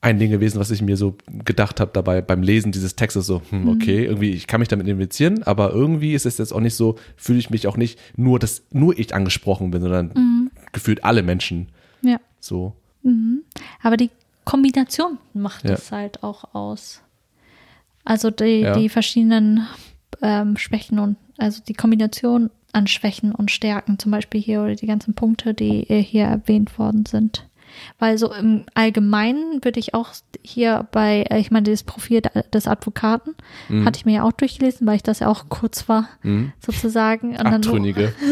ein Ding gewesen, was ich mir so gedacht habe dabei beim Lesen dieses Textes so, hm, okay, irgendwie, ich kann mich damit identifizieren, aber irgendwie ist es jetzt auch nicht so, fühle ich mich auch nicht nur, dass nur ich angesprochen bin, sondern gefühlt alle Menschen
ja.
so.
Aber die Kombination macht
Ja.
es halt auch aus. Also die,
Ja.
die verschiedenen ähm, Schwächen und also die Kombination an Schwächen und Stärken, zum Beispiel hier oder die ganzen Punkte, die äh, hier erwähnt worden sind. Weil so im Allgemeinen würde ich auch hier bei, äh, ich meine, das Profil de- des Advokaten
Mhm.
hatte ich mir ja auch durchgelesen, weil ich das ja auch kurz war, sozusagen. Und
Abtrünnige.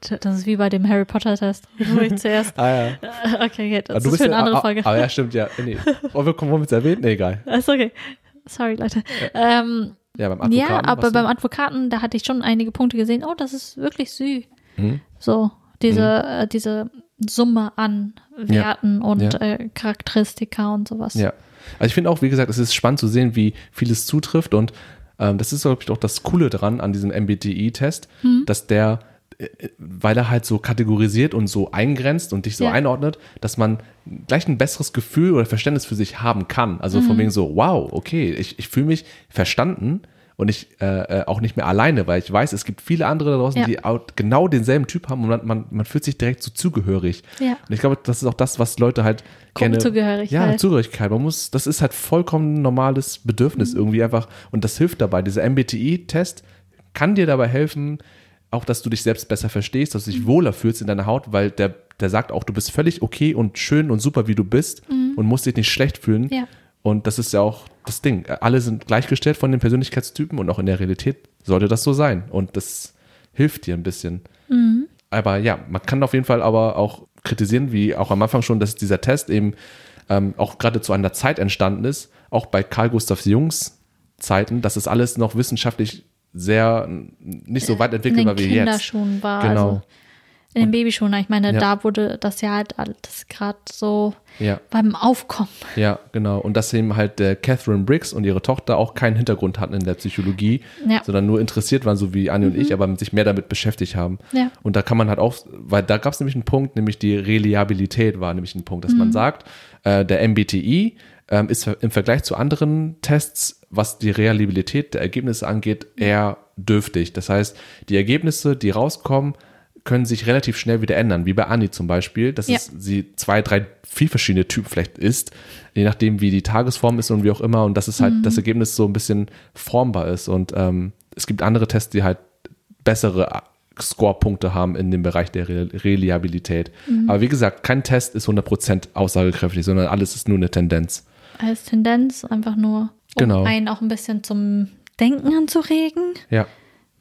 Das ist wie bei dem Harry Potter Test, wo ich zuerst.
Ah ja.
Okay, okay, das
du
ist für eine
ja,
andere
ah,
Folge.
Aber ja, stimmt, ja. Nee. Oh, wir kommen es erwähnt? Nee, egal.
Ist okay. Sorry, Leute. Ähm,
Ja, beim Advokaten.
ja, aber beim? Advokaten, da hatte ich schon einige Punkte gesehen. Oh, das ist wirklich süß.
Mhm.
So, diese, äh, diese Summe an Werten und
Ja.
Äh, Charakteristika und sowas.
Ja. Also ich finde auch, wie gesagt, es ist spannend zu sehen, wie vieles zutrifft und ähm, das ist, glaube ich, auch das Coole dran an diesem MBTI-Test,
Hm.
dass der, äh, weil er halt so kategorisiert und so eingrenzt und dich so
Ja.
einordnet, dass man gleich ein besseres Gefühl oder Verständnis für sich haben kann. Also
Mhm.
von wegen so, wow, okay, ich, ich fühle mich verstanden und ich äh, äh, auch nicht mehr alleine, weil ich weiß, es gibt viele andere da draußen,
Ja.
die genau denselben Typ haben und man, man, man fühlt sich direkt so zugehörig.
Ja.
Und ich glaube, das ist auch das, was Leute halt gerne.
Gruppenzugehörigkeit.
Ja, Zugehörigkeit. Man muss, das ist halt vollkommen normales Bedürfnis irgendwie einfach. Und das hilft dabei. Dieser MBTI-Test kann dir dabei helfen, auch, dass du dich selbst besser verstehst, dass du dich wohler fühlst in deiner Haut, weil der, der sagt auch, du bist völlig okay und schön und super, wie du bist und musst dich nicht schlecht fühlen.
Ja.
Und das ist ja auch das Ding. Alle sind gleichgestellt von den Persönlichkeitstypen und auch in der Realität sollte das so sein. Und das hilft dir ein bisschen. Aber ja, man kann auf jeden Fall aber auch kritisieren, wie auch am Anfang schon, dass dieser Test eben ähm, auch gerade zu einer Zeit entstanden ist, auch bei Carl Gustav Jungs, Zeiten, das ist alles noch wissenschaftlich sehr nicht so weit
in
entwickelt,
den
wie jetzt.
Kinderschuhen war.
Genau.
Also in den Babyschuhen. Ich meine,
Ja.
da wurde das ja halt alles gerade so
Ja.
beim Aufkommen.
Ja, genau. Und dass eben halt der Catherine Briggs und ihre Tochter auch keinen Hintergrund hatten in der Psychologie,
Ja. Mhm.
sondern nur interessiert waren, so wie Anni und ich, aber sich mehr damit beschäftigt haben.
Ja.
Und da kann man halt auch, weil da gab es nämlich einen Punkt, nämlich die Reliabilität war nämlich ein Punkt, dass
Mhm.
man sagt, äh, der MBTI ähm, ist im Vergleich zu anderen Tests, was die Reliabilität der Ergebnisse angeht, eher dürftig. Das heißt, die Ergebnisse, die rauskommen, können sich relativ schnell wieder ändern, wie bei Anni zum Beispiel, dass
Ja.
es sie zwei, drei, vier verschiedene Typen vielleicht ist, je nachdem, wie die Tagesform ist und wie auch immer, und dass es halt
Mhm.
das Ergebnis so ein bisschen formbar ist. Und ähm, es gibt andere Tests, die halt bessere Score-Punkte haben in dem Bereich der Re Reliabilität.
Mhm.
Aber wie gesagt, kein Test ist 100% aussagekräftig, sondern alles ist nur eine Tendenz.
Als Tendenz einfach nur, um
Genau.
einen auch ein bisschen zum Denken anzuregen,
Ja,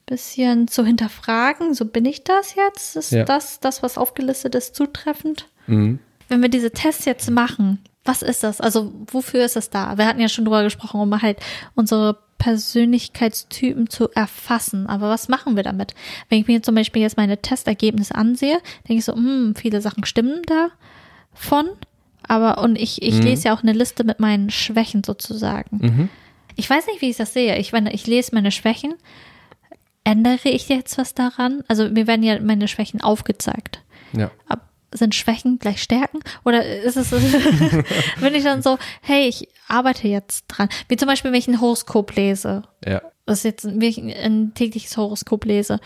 bisschen zu hinterfragen, so bin ich das jetzt? Ist
Ja.
das, das, was aufgelistet ist, zutreffend?
mhm.
Wenn wir diese Tests jetzt machen, was ist das? Also wofür ist es da? Wir hatten ja schon drüber gesprochen, um halt unsere Persönlichkeitstypen zu erfassen. Aber was machen wir damit? Wenn ich mir zum Beispiel jetzt meine Testergebnisse ansehe, denke ich so, hm, viele Sachen stimmen davon. Aber, und ich, ich lese ja auch eine Liste mit meinen Schwächen sozusagen. Ich weiß nicht, wie ich das sehe. Ich, wenn ich lese meine Schwächen, ändere ich jetzt was daran? Also mir werden ja meine Schwächen aufgezeigt
ja.
ab, sind Schwächen gleich Stärken? Oder ist es, bin ich dann so, hey, ich arbeite jetzt dran. Wie zum Beispiel, wenn ich ein Horoskop lese.
Ja,
Das ist jetzt wenn ich ein tägliches Horoskop lese.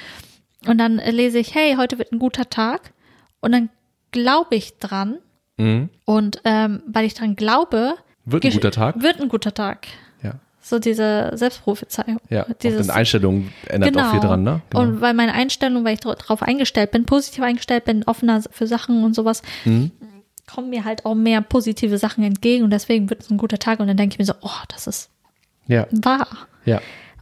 Und dann lese ich, hey, heute wird ein guter Tag. Und dann glaube ich dran.
mhm.
Und ähm, weil ich dran glaube,
Wird ein guter Tag.
Wird ein guter Tag. So diese Selbstprophezeiung.
Ja, auch
Dieses,
deine Einstellung ändert auch viel dran, ne? Genau.
Und weil meine Einstellung, weil ich drauf eingestellt bin, positiv eingestellt bin, offener für Sachen und sowas,
Mhm.
kommen mir halt auch mehr positive Sachen entgegen und deswegen wird es ein guter Tag und dann denke ich mir so, oh, das ist
ja,
wahr.
ja,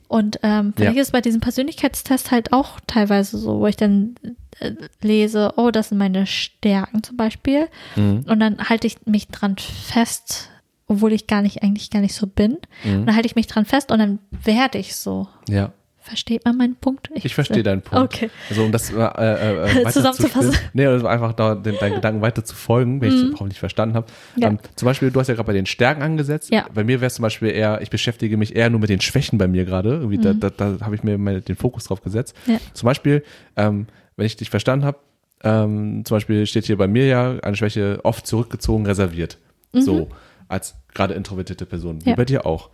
Und ähm, vielleicht
Ja.
ist bei diesem Persönlichkeitstest halt auch teilweise so, wo ich dann äh, lese, oh, das sind meine Stärken zum Beispiel.
Mhm.
Und dann halte ich mich dran fest, obwohl ich gar nicht, eigentlich gar nicht so bin.
Mhm.
Und dann halte ich mich dran fest und dann werde ich so.
ja.
Versteht man meinen Punkt?
Ich verstehe deinen Punkt.
Okay.
Also um das äh, äh, äh, weiter
Zusammenzufassen.
zu. Nee, also einfach da den, deinen Gedanken weiter zu folgen, wenn ich es überhaupt nicht verstanden habe.
Mhm. Ja.
Ähm, zum Beispiel, du hast ja gerade bei den Stärken angesetzt.
Ja.
Bei mir wäre es zum Beispiel eher, ich beschäftige mich eher nur mit den Schwächen bei mir gerade. Irgendwie Da, da, da habe ich mir mal den Fokus drauf gesetzt.
Mhm. Ja.
Zum Beispiel, ähm, wenn ich dich verstanden habe, ähm, zum Beispiel steht hier bei mir ja eine Schwäche oft zurückgezogen, reserviert. So, als gerade introvertierte Person. Wie
Mhm. Ja. Mhm.
bei dir auch.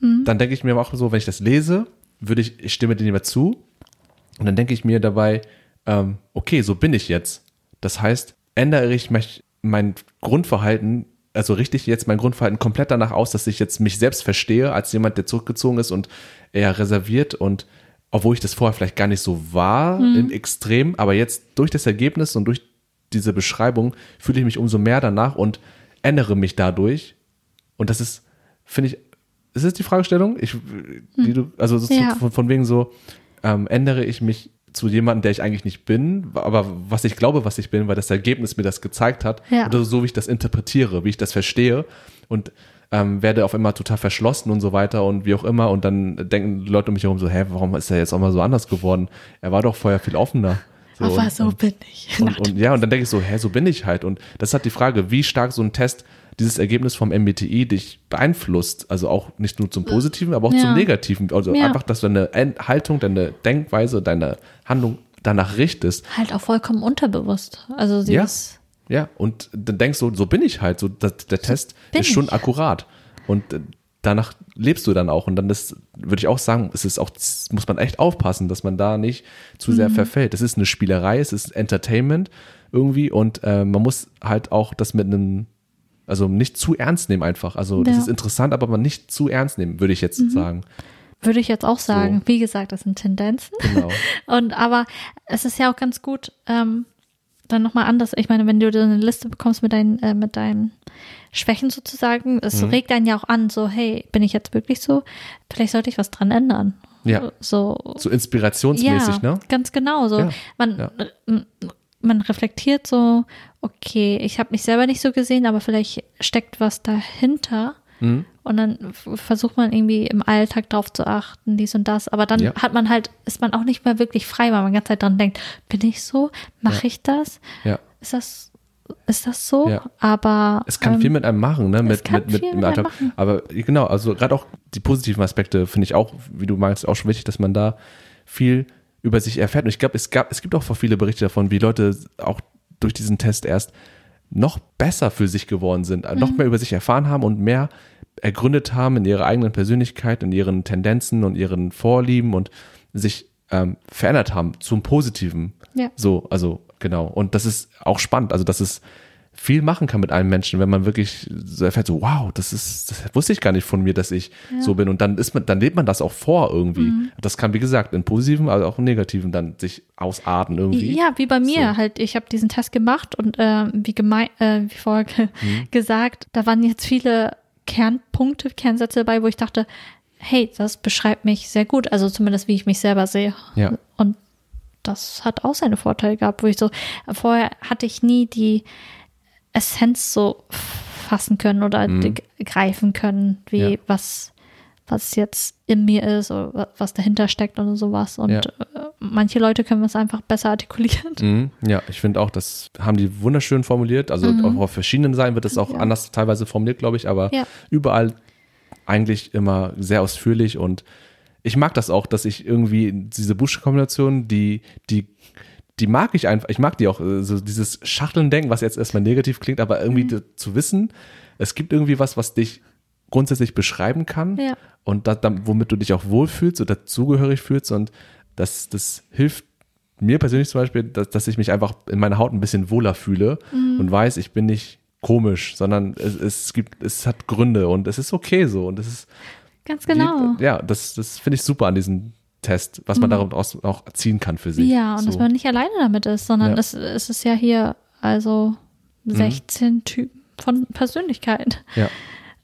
Dann denke ich mir auch so, wenn ich das lese, würde ich, ich stimme dir lieber zu. Und dann denke ich mir dabei, ähm, okay, so bin ich jetzt. Das heißt, ändere ich mich, mein Grundverhalten, also richte ich jetzt mein Grundverhalten komplett danach aus, dass ich jetzt mich selbst verstehe als jemand, der zurückgezogen ist und eher reserviert und obwohl ich das vorher vielleicht gar nicht so war in Extrem, aber jetzt durch das Ergebnis und durch diese Beschreibung fühle ich mich umso mehr danach und ändere mich dadurch. Und das ist, finde ich, ist es die Fragestellung? Ich, die du, also so
Ja.
von, von wegen so, ähm, ändere ich mich zu jemandem, der ich eigentlich nicht bin, aber was ich glaube, was ich bin, weil das Ergebnis mir das gezeigt hat,
Ja.
oder so wie ich das interpretiere, wie ich das verstehe und ähm, werde auf einmal total verschlossen und so weiter und wie auch immer und dann denken die Leute um mich herum so, hä, warum ist er jetzt auch mal so anders geworden? Er war doch vorher viel offener. So,
Aber
und-
so bin ich.
und, und ja, und dann denke ich so, hä, so bin ich halt. Und das ist halt die Frage, wie stark so ein Test dieses Ergebnis vom MBTI dich beeinflusst. Also auch nicht nur zum Positiven, aber auch
Ja.
zum Negativen. Also
Ja.
einfach, dass du deine Haltung, deine Denkweise, deine Handlung danach richtest.
halt auch vollkommen unterbewusst. Also dieses,
Ja, und dann denkst du, so bin ich halt. So, das, der Test
bin
ist schon
ich.
akkurat. Und äh, danach lebst du dann auch. Und dann ist, würde ich auch sagen, es ist auch, muss man echt aufpassen, dass man da nicht zu sehr
Mhm.
verfällt. Es ist eine Spielerei, es ist Entertainment irgendwie und äh, man muss halt auch das mit einem, also nicht zu ernst nehmen einfach. Also das
Ja. Mhm.
ist interessant, aber man nicht zu ernst nehmen, würde ich jetzt sagen.
würde ich jetzt auch sagen. Wie gesagt, das sind Tendenzen.
Genau.
Und aber es ist ja auch ganz gut, ähm, dann nochmal anders. Ich meine, wenn du so eine Liste bekommst mit deinen, äh, mit deinen Schwächen sozusagen, es
Mhm.
regt einen ja auch an, so, hey, bin ich jetzt wirklich so? Vielleicht sollte ich was dran ändern.
Ja.
So,
So inspirationsmäßig,
ja,
ne?
ganz genau. So,
Ja,
man,
ja.
Man reflektiert so, okay, ich habe mich selber nicht so gesehen, aber vielleicht steckt was dahinter,
Mhm.
Und dann versucht man irgendwie im Alltag drauf zu achten, dies und das. Aber dann
Ja.
hat man halt, ist man auch nicht mehr wirklich frei, weil man die ganze Zeit dran denkt, bin ich so? Mache
Ja.
ich das?
Ja.
Ist das, ist das so?
Ja.
Aber
Es kann
ähm,
viel mit einem machen, ne? Mit, mit, mit im Alltag.
machen.
Aber genau, also gerade auch die positiven Aspekte finde ich auch, wie du meinst, auch schon wichtig, dass man da viel über sich erfährt. Und ich glaube, es gab, es gibt auch vor viele Berichte davon, wie Leute auch durch diesen Test erst noch besser für sich geworden sind,
Mhm.
noch mehr über sich erfahren haben und mehr ergründet haben in ihrer eigenen Persönlichkeit, in ihren Tendenzen und ihren Vorlieben und sich ähm, verändert haben zum Positiven.
Ja.
So, also genau. Und das ist auch spannend. Also, dass es viel machen kann mit einem Menschen, wenn man wirklich so erfährt, so wow, das ist, das wusste ich gar nicht von mir, dass ich so bin. Und dann ist man, dann lebt man das auch vor irgendwie.
Mhm.
Das kann, wie gesagt, in positiven, aber auch in negativen dann sich ausarten irgendwie.
Ja, wie bei mir
So.
halt. Ich habe diesen Test gemacht und ähm, wie, gemein, äh, wie vorher ge
Mhm.
gesagt, da waren jetzt viele Kernpunkte, Kernsätze dabei, wo ich dachte, hey, das beschreibt mich sehr gut. Also zumindest wie ich mich selber sehe.
Ja.
Und das hat auch seine Vorteile gehabt, wo ich so, vorher hatte ich nie die Essenz so fassen können oder
Mhm.
greifen können, wie
Ja.
was, was jetzt in mir ist oder wa- was dahinter steckt oder sowas. Und
Ja.
äh, manche Leute können es einfach besser artikulieren.
Mhm, ja, ich finde auch, das haben die wunderschön formuliert. Also auch auf verschiedenen Seiten wird das auch
Mhm. Ja.
anders teilweise formuliert, glaube ich, aber überall eigentlich immer sehr ausführlich und ich mag das auch, dass ich irgendwie diese Buchstabenkombination, die, die, die mag ich einfach, ich mag die auch, äh, so dieses Schachteln-Denken, was jetzt erstmal negativ klingt, aber irgendwie
Mhm.
zu wissen, es gibt irgendwie was, was dich grundsätzlich beschreiben kann
Ja.
und da, dann, womit du dich auch wohlfühlst oder dazugehörig fühlst und das, das hilft mir persönlich zum Beispiel, dass, dass ich mich einfach in meiner Haut ein bisschen wohler fühle
Mhm.
und weiß, ich bin nicht komisch, sondern es, es gibt, es hat Gründe und es ist okay so und es ist
Ganz genau.
ja, das, das finde ich super an diesem Test, was man daraus auch ziehen kann für sich.
Mhm. Ja, und
so.
dass man nicht alleine damit ist, sondern
Ja.
es, es ist ja hier also 16 Typen von Persönlichkeit.
ja,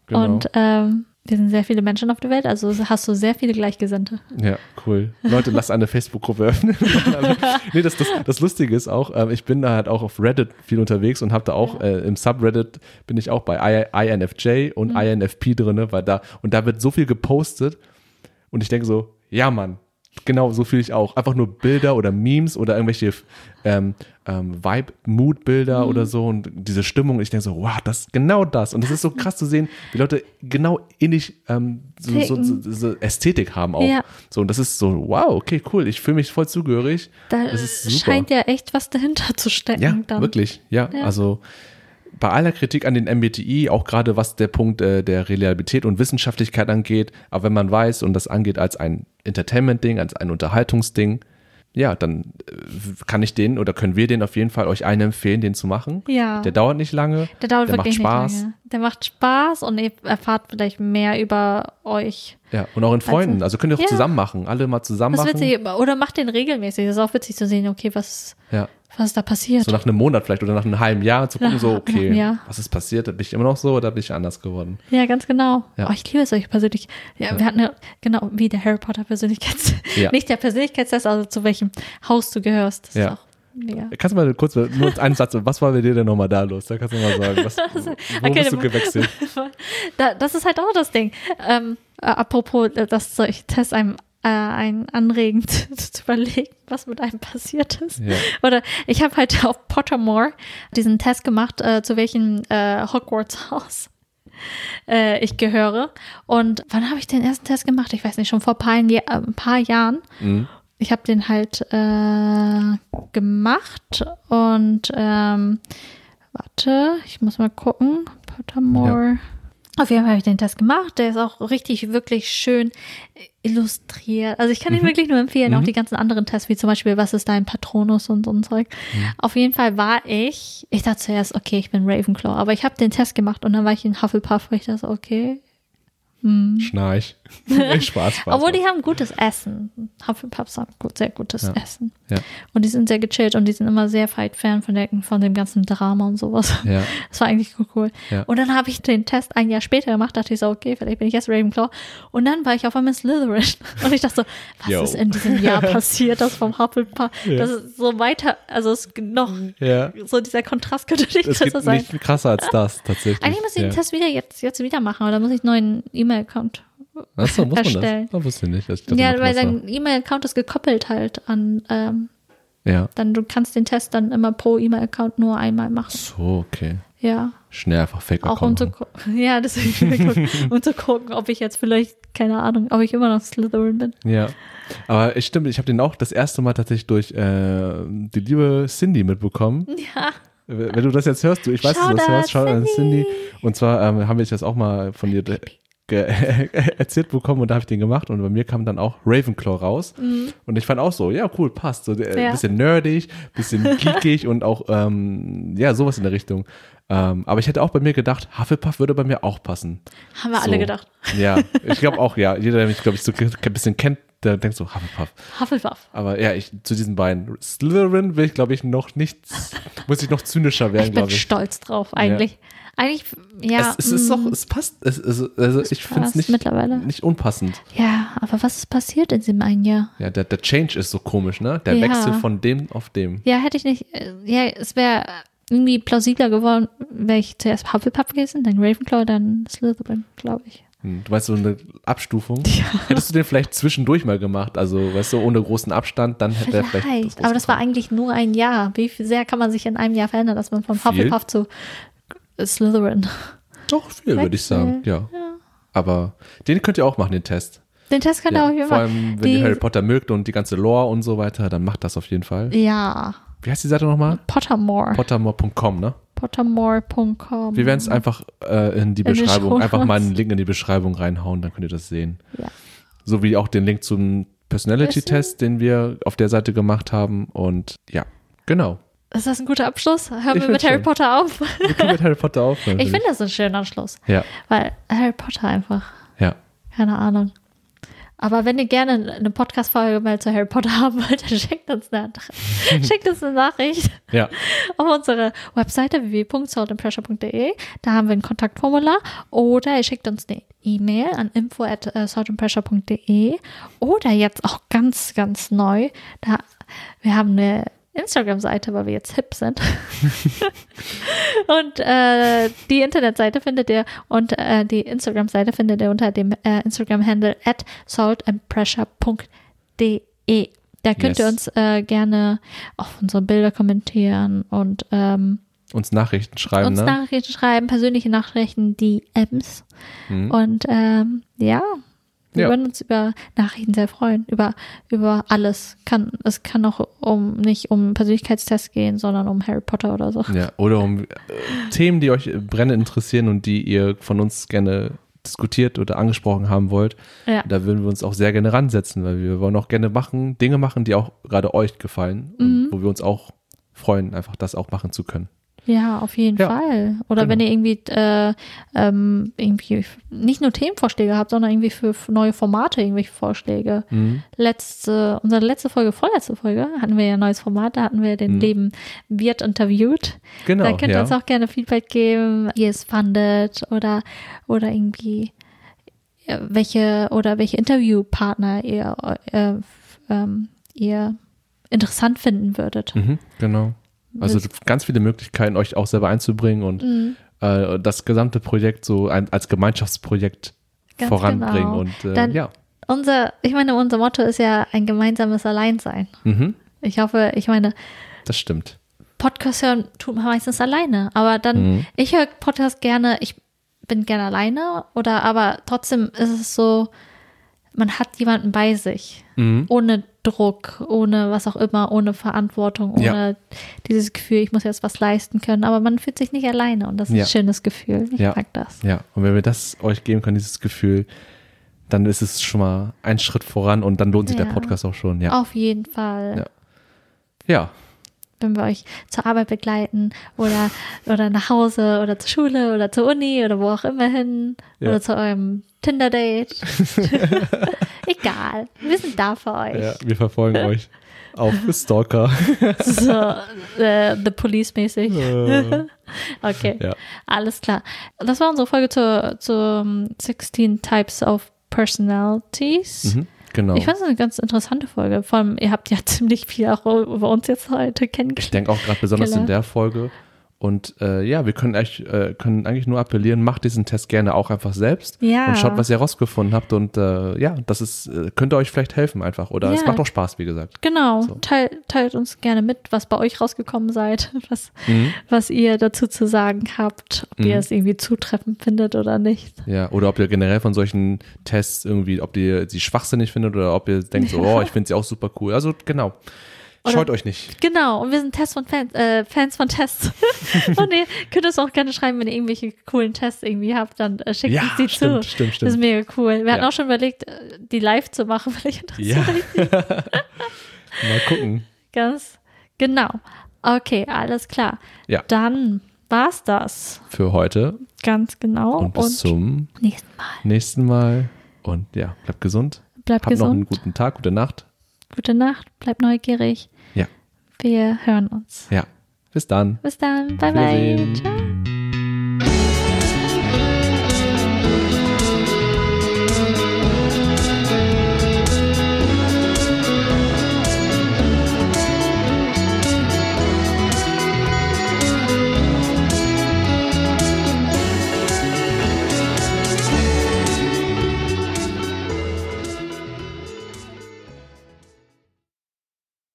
genau.
Und ähm, wir sind sehr viele Menschen auf der Welt, also hast du sehr viele Gleichgesinnte.
Ja, cool. Leute, lasst eine Facebook-Gruppe öffnen. nee, das, das, das Lustige ist auch, ähm, ich bin da halt auch auf Reddit viel unterwegs und habe da auch äh, im Subreddit bin ich auch bei I, INFJ und INFP drinne, weil da und da wird so viel gepostet und ich denke so, ja Mann, genau so fühle ich auch. Einfach nur Bilder oder Memes oder irgendwelche ähm, ähm, Vibe-Mood-Bilder oder so und diese Stimmung. Ich denke so, wow, das genau das. Und es ist so krass zu sehen, wie Leute genau ähnlich ähm, so, so, so, so Ästhetik haben auch.
Ja.
So, und das ist so, wow, okay, cool. Ich fühle mich voll zugehörig.
Da
Das ist super.
scheint ja echt was dahinter zu stecken.
Ja,
dann.
wirklich. Ja,
Ja.
also bei aller Kritik an den MBTI, auch gerade was der Punkt äh, der Reliabilität und Wissenschaftlichkeit angeht, aber wenn man weiß und das angeht als ein Entertainment-Ding, als ein Unterhaltungsding, ja, dann äh, kann ich den oder können wir den auf jeden Fall euch allen empfehlen, den zu machen.
Ja.
Der dauert nicht lange.
Der dauert
der
wirklich
macht Spaß.
nicht lange. Der macht Spaß und ihr erfahrt vielleicht mehr über euch.
Ja, und auch in Freunden. Also könnt ihr auch
Ja.
zusammen machen. Alle mal zusammen
Das
machen.
witzig. Oder macht den regelmäßig. Das ist auch witzig zu sehen, okay, was,
Ja.
Was da passiert.
So nach einem Monat vielleicht oder nach einem halben Jahr zu gucken,
Nach-
so, okay, was ist passiert? Bin ich immer noch so oder bin ich anders geworden?
Ja, ganz genau.
Ja.
Oh, ich liebe solche persönlich. Ja, wir hatten ja, genau, wie der Harry Potter Persönlichkeitstest.
Ja.
Nicht der Persönlichkeitstest, also zu welchem Haus du gehörst. Das
Ja.
ist auch mega.
Kannst du mal kurz, nur einen Satz, was war bei dir denn nochmal da los? Da kannst du mal sagen, was, wo
Okay,
bist du gewechselt?
Da, das ist halt auch das Ding. Ähm, äh, apropos, äh, dass solche Tests einem äh, einen anregen zu, überlegen, was mit einem passiert ist.
Ja.
Oder ich habe halt auf Pottermore diesen Test gemacht, äh, zu welchem äh, Hogwarts-Haus äh, ich gehöre. Und wann habe ich den ersten Test gemacht? Ich weiß nicht, schon vor ein paar, Ja- äh, ein paar Jahren.
Mhm.
Ich habe den halt äh, gemacht und ähm, warte, ich muss mal gucken. Pottermore. Auf jeden Fall habe ich den Test gemacht. Der ist auch richtig, wirklich schön illustriert. Also ich kann ihn wirklich nur empfehlen. Auch die ganzen anderen Tests, wie zum Beispiel, was ist dein Patronus und so ein Zeug. Auf jeden Fall war ich, ich dachte zuerst, okay, ich bin Ravenclaw. Aber ich habe den Test gemacht und dann war ich in Hufflepuff, weil ich dachte, okay,
Schnarch. Nee, Spaß, Spaß.
Obwohl die haben gutes Essen. Hufflepuffs haben gut, sehr gutes
Ja.
Essen.
Ja.
Und die sind sehr gechillt und die sind immer sehr weit fern von, der, von dem ganzen Drama und sowas.
Ja.
Das war eigentlich cool.
Ja.
Und dann habe ich den Test ein Jahr später gemacht, dachte ich so, okay, vielleicht bin ich jetzt Ravenclaw. Und dann war ich auf einmal Slytherin. Und ich dachte so, was
Yo.
ist in diesem Jahr passiert, das vom Hufflepuff?
Ja.
Das ist so weiter, also es ist noch so dieser Kontrast könnte nicht besser
gibt
sein.
nicht krasser als das, tatsächlich.
Eigentlich muss ich den Test wieder jetzt, jetzt wieder machen, oder muss ich einen neuen E-Mail-Account
Achso, muss man
erstellen.
das? Oh, wusste ich nicht. Ich dachte,
Ja,
man
weil dein E-Mail-Account ist gekoppelt halt an, ähm,
Ja.
dann du kannst den Test dann immer pro E-Mail-Account nur einmal machen.
So, okay.
Ja,
Schnell einfach fake
auch um zu gucken, ja, deswegen um zu gucken, ob ich jetzt vielleicht, keine Ahnung, ob ich immer noch Slytherin bin.
Ja. Aber ich stimmt, ich habe den auch das erste Mal tatsächlich durch äh, die liebe Cindy mitbekommen.
Ja,
Wenn du das jetzt hörst, du, ich weiß, dass du das hörst, schau an
Cindy.
Und zwar ähm, haben wir das auch mal von dir ge erzählt bekommen und da habe ich den gemacht und bei mir kam dann auch Ravenclaw raus und ich fand auch so, ja cool, passt, so äh,
Mhm. Ja.
bisschen nerdig, bisschen geekig und auch ähm, ja sowas in der Richtung. Ähm, aber ich hätte auch bei mir gedacht, Hufflepuff würde bei mir auch passen.
haben wir
So.
alle gedacht.
Ja, ich glaube auch, ja, jeder, der mich glaube ich so ein bisschen kennt, der denkt so Hufflepuff.
Hufflepuff.
Aber ja, ich zu diesen beiden Slytherin will ich glaube ich noch nicht, muss ich noch zynischer werden,
Ich bin
glaube ich.
stolz drauf, eigentlich. Eigentlich, ja.
es, es ist
mm,
doch, es passt. Es, es, also ich finde es nicht,
mittlerweile.
nicht unpassend.
Ja, aber was ist passiert in diesem einen Jahr?
Ja, der, der Change ist so komisch, ne? Der
Ja.
Wechsel von dem auf dem.
Ja, hätte ich nicht, äh, ja, es wäre irgendwie plausibler geworden, wäre ich zuerst Hufflepuff gewesen, dann Ravenclaw, dann Slytherin, glaube ich.
Hm, Du weißt, so eine Abstufung. Hättest du den vielleicht zwischendurch mal gemacht, also weißt du, ohne großen Abstand, dann hätte er vielleicht.
Vielleicht, aber das war eigentlich nur ein Jahr. Wie sehr kann man sich in einem Jahr verändern, dass man von
Viel.
Hufflepuff zu Slytherin.
Doch viel, würde ich sagen, ja. Aber den könnt ihr auch machen, den Test.
Den Test kann
Ja,
er auf jeden
vor
Fall.
allem, wenn
Die-
ihr Harry Potter mögt und die ganze Lore und so weiter, dann macht das auf jeden Fall.
Ja,
Wie heißt die Seite nochmal?
Pottermore.
Pottermore.com, ne?
Pottermore.com.
Wir werden es einfach äh, in die
In
Beschreibung, einfach mal einen Link in die Beschreibung reinhauen, dann könnt ihr das sehen.
Ja.
So wie auch den Link zum Personality-Test, den wir auf der Seite gemacht haben. Und ja, genau.
Ist das ein guter Abschluss? Hören
Ich
wir mit Harry
schon.
Potter auf?
Wir können mit Harry Potter aufhören.
Ich finde das ein schöner Abschluss,
Ja,
weil Harry Potter einfach,
ja.
keine Ahnung. Aber wenn ihr gerne eine Podcast-Folge mal zu Harry Potter haben wollt, dann schickt uns eine, schickt uns eine Nachricht
Ja,
auf unsere Webseite www.saltandpressure.de. Da haben wir ein Kontaktformular. Oder ihr schickt uns eine E-Mail an info at äh, saltandpressure.de. Oder jetzt auch ganz, ganz neu, da, wir haben eine Instagram-Seite, weil wir jetzt hip sind. und äh, die Internetseite findet ihr und äh, die Instagram-Seite findet ihr unter dem äh, Instagram-Handle at saltandpressure.de. Da könnt ihr
Yes.
uns äh, gerne auf unsere Bilder kommentieren und ähm,
uns Nachrichten schreiben,
uns
ne?
Nachrichten schreiben, persönliche Nachrichten, DMs.
Mhm.
Und ähm, ja, wir
Ja.
würden uns über Nachrichten sehr freuen, über, über alles. Kann, es kann auch um nicht um Persönlichkeitstests gehen, sondern um Harry Potter oder so.
Ja, oder um äh, Themen, die euch brennend interessieren und die ihr von uns gerne diskutiert oder angesprochen haben wollt.
Ja.
Da würden wir uns auch sehr gerne ransetzen, weil wir wollen auch gerne machen, Dinge machen, die auch gerade euch gefallen
Mhm.
und wo wir uns auch freuen, einfach das auch machen zu können.
Ja, auf jeden
Ja,
Fall. Oder
genau.
wenn ihr irgendwie, äh, ähm, irgendwie nicht nur Themenvorschläge habt, sondern irgendwie für neue Formate irgendwelche Vorschläge.
Mhm.
Letzte, unsere letzte Folge, vorletzte Folge, hatten wir ja ein neues Format, da hatten wir den
Mhm.
Leben wird interviewt.
Genau,
da könnt ihr
ja.
uns auch gerne Feedback geben, wie ihr es fandet oder, oder irgendwie äh, welche oder welche Interviewpartner ihr, äh, ähm, ihr interessant finden würdet.
Mhm, genau. Also ganz viele Möglichkeiten, euch auch selber einzubringen und
Mhm.
äh, das gesamte Projekt so ein, als Gemeinschaftsprojekt
Ganz
voranbringen.
genau.
Und äh,
Dann-
ja.
Unser, ich meine, unser Motto ist ja ein gemeinsames Alleinsein.
Mhm,
Ich hoffe, ich meine,
das stimmt.
Podcast hören tut man meistens alleine, aber dann,
Mhm.
ich höre Podcast gerne, ich bin gerne alleine oder aber trotzdem ist es so, man hat jemanden bei sich,
Mhm.
ohne Druck, ohne was auch immer, ohne Verantwortung, ohne
Ja.
dieses Gefühl, ich muss jetzt was leisten können, aber man fühlt sich nicht alleine und das ist
Ja.
ein schönes Gefühl. Ich
Ja.
mag das.
Ja, und wenn wir das euch geben können, dieses Gefühl, dann ist es schon mal ein Schritt voran und dann lohnt sich der. Podcast auch schon. Ja.
Auf jeden Fall.
Ja. ja.
wenn wir euch zur Arbeit begleiten oder, oder nach Hause oder zur Schule oder zur Uni oder wo auch immer hin
Ja.
oder zu eurem Tinder-Date. Egal, wir sind da für euch.
Ja, wir verfolgen euch auf Stalker.
So, äh, The Police-mäßig.
Äh,
Okay,
ja.
alles klar. Das war unsere Folge zu, zu um, 16 Types of Personalities.
mhm, genau.
Ich fand es eine ganz interessante Folge. Vor allem, ihr habt ja ziemlich viel auch über uns jetzt heute
Ich
kennengelernt.
denke auch gerade besonders
Genau.
in der Folge. Und äh, ja, wir können, echt, äh, können eigentlich nur appellieren, macht diesen Test gerne auch einfach selbst
Ja.
und schaut, was ihr herausgefunden habt. Und äh, ja, das ist, äh, könnte euch vielleicht helfen einfach. Oder es
Ja.
macht auch Spaß, wie gesagt.
Genau,
So.
teilt, teilt uns gerne mit, was bei euch rausgekommen seid, was,
Mhm.
was ihr dazu zu sagen habt, ob
Mhm.
ihr es irgendwie zutreffend findet oder nicht.
Ja, oder ob ihr generell von solchen Tests irgendwie, ob ihr sie schwachsinnig findet oder ob ihr denkt, so, oh, ich finde sie auch super cool. Also genau.
Oder-
Scheut euch nicht.
Genau, und wir sind Tests von Fans, äh, Fans von Tests. und ihr könnt uns auch gerne schreiben, wenn ihr irgendwelche coolen Tests irgendwie habt, dann äh, schickt
Ja,
uns die
stimmt,
zu.
stimmt,
Das ist
stimmt.
mega cool. Wir hatten
Ja.
auch schon überlegt, äh, die live zu machen, vielleicht
Ja.
interessiert euch
Mal gucken.
ganz genau. Okay, alles klar.
Ja.
Dann war's das.
Für heute
Ganz genau.
und bis zum
nächsten Mal.
nächsten Mal. Und ja, bleibt gesund.
Bleibt
Habt noch einen
gesund.
guten Tag, gute Nacht.
Gute Nacht. Bleibt neugierig.
Ja.
Wir hören uns.
Ja. Bis dann.
Bis dann. Bye, bye. Ciao.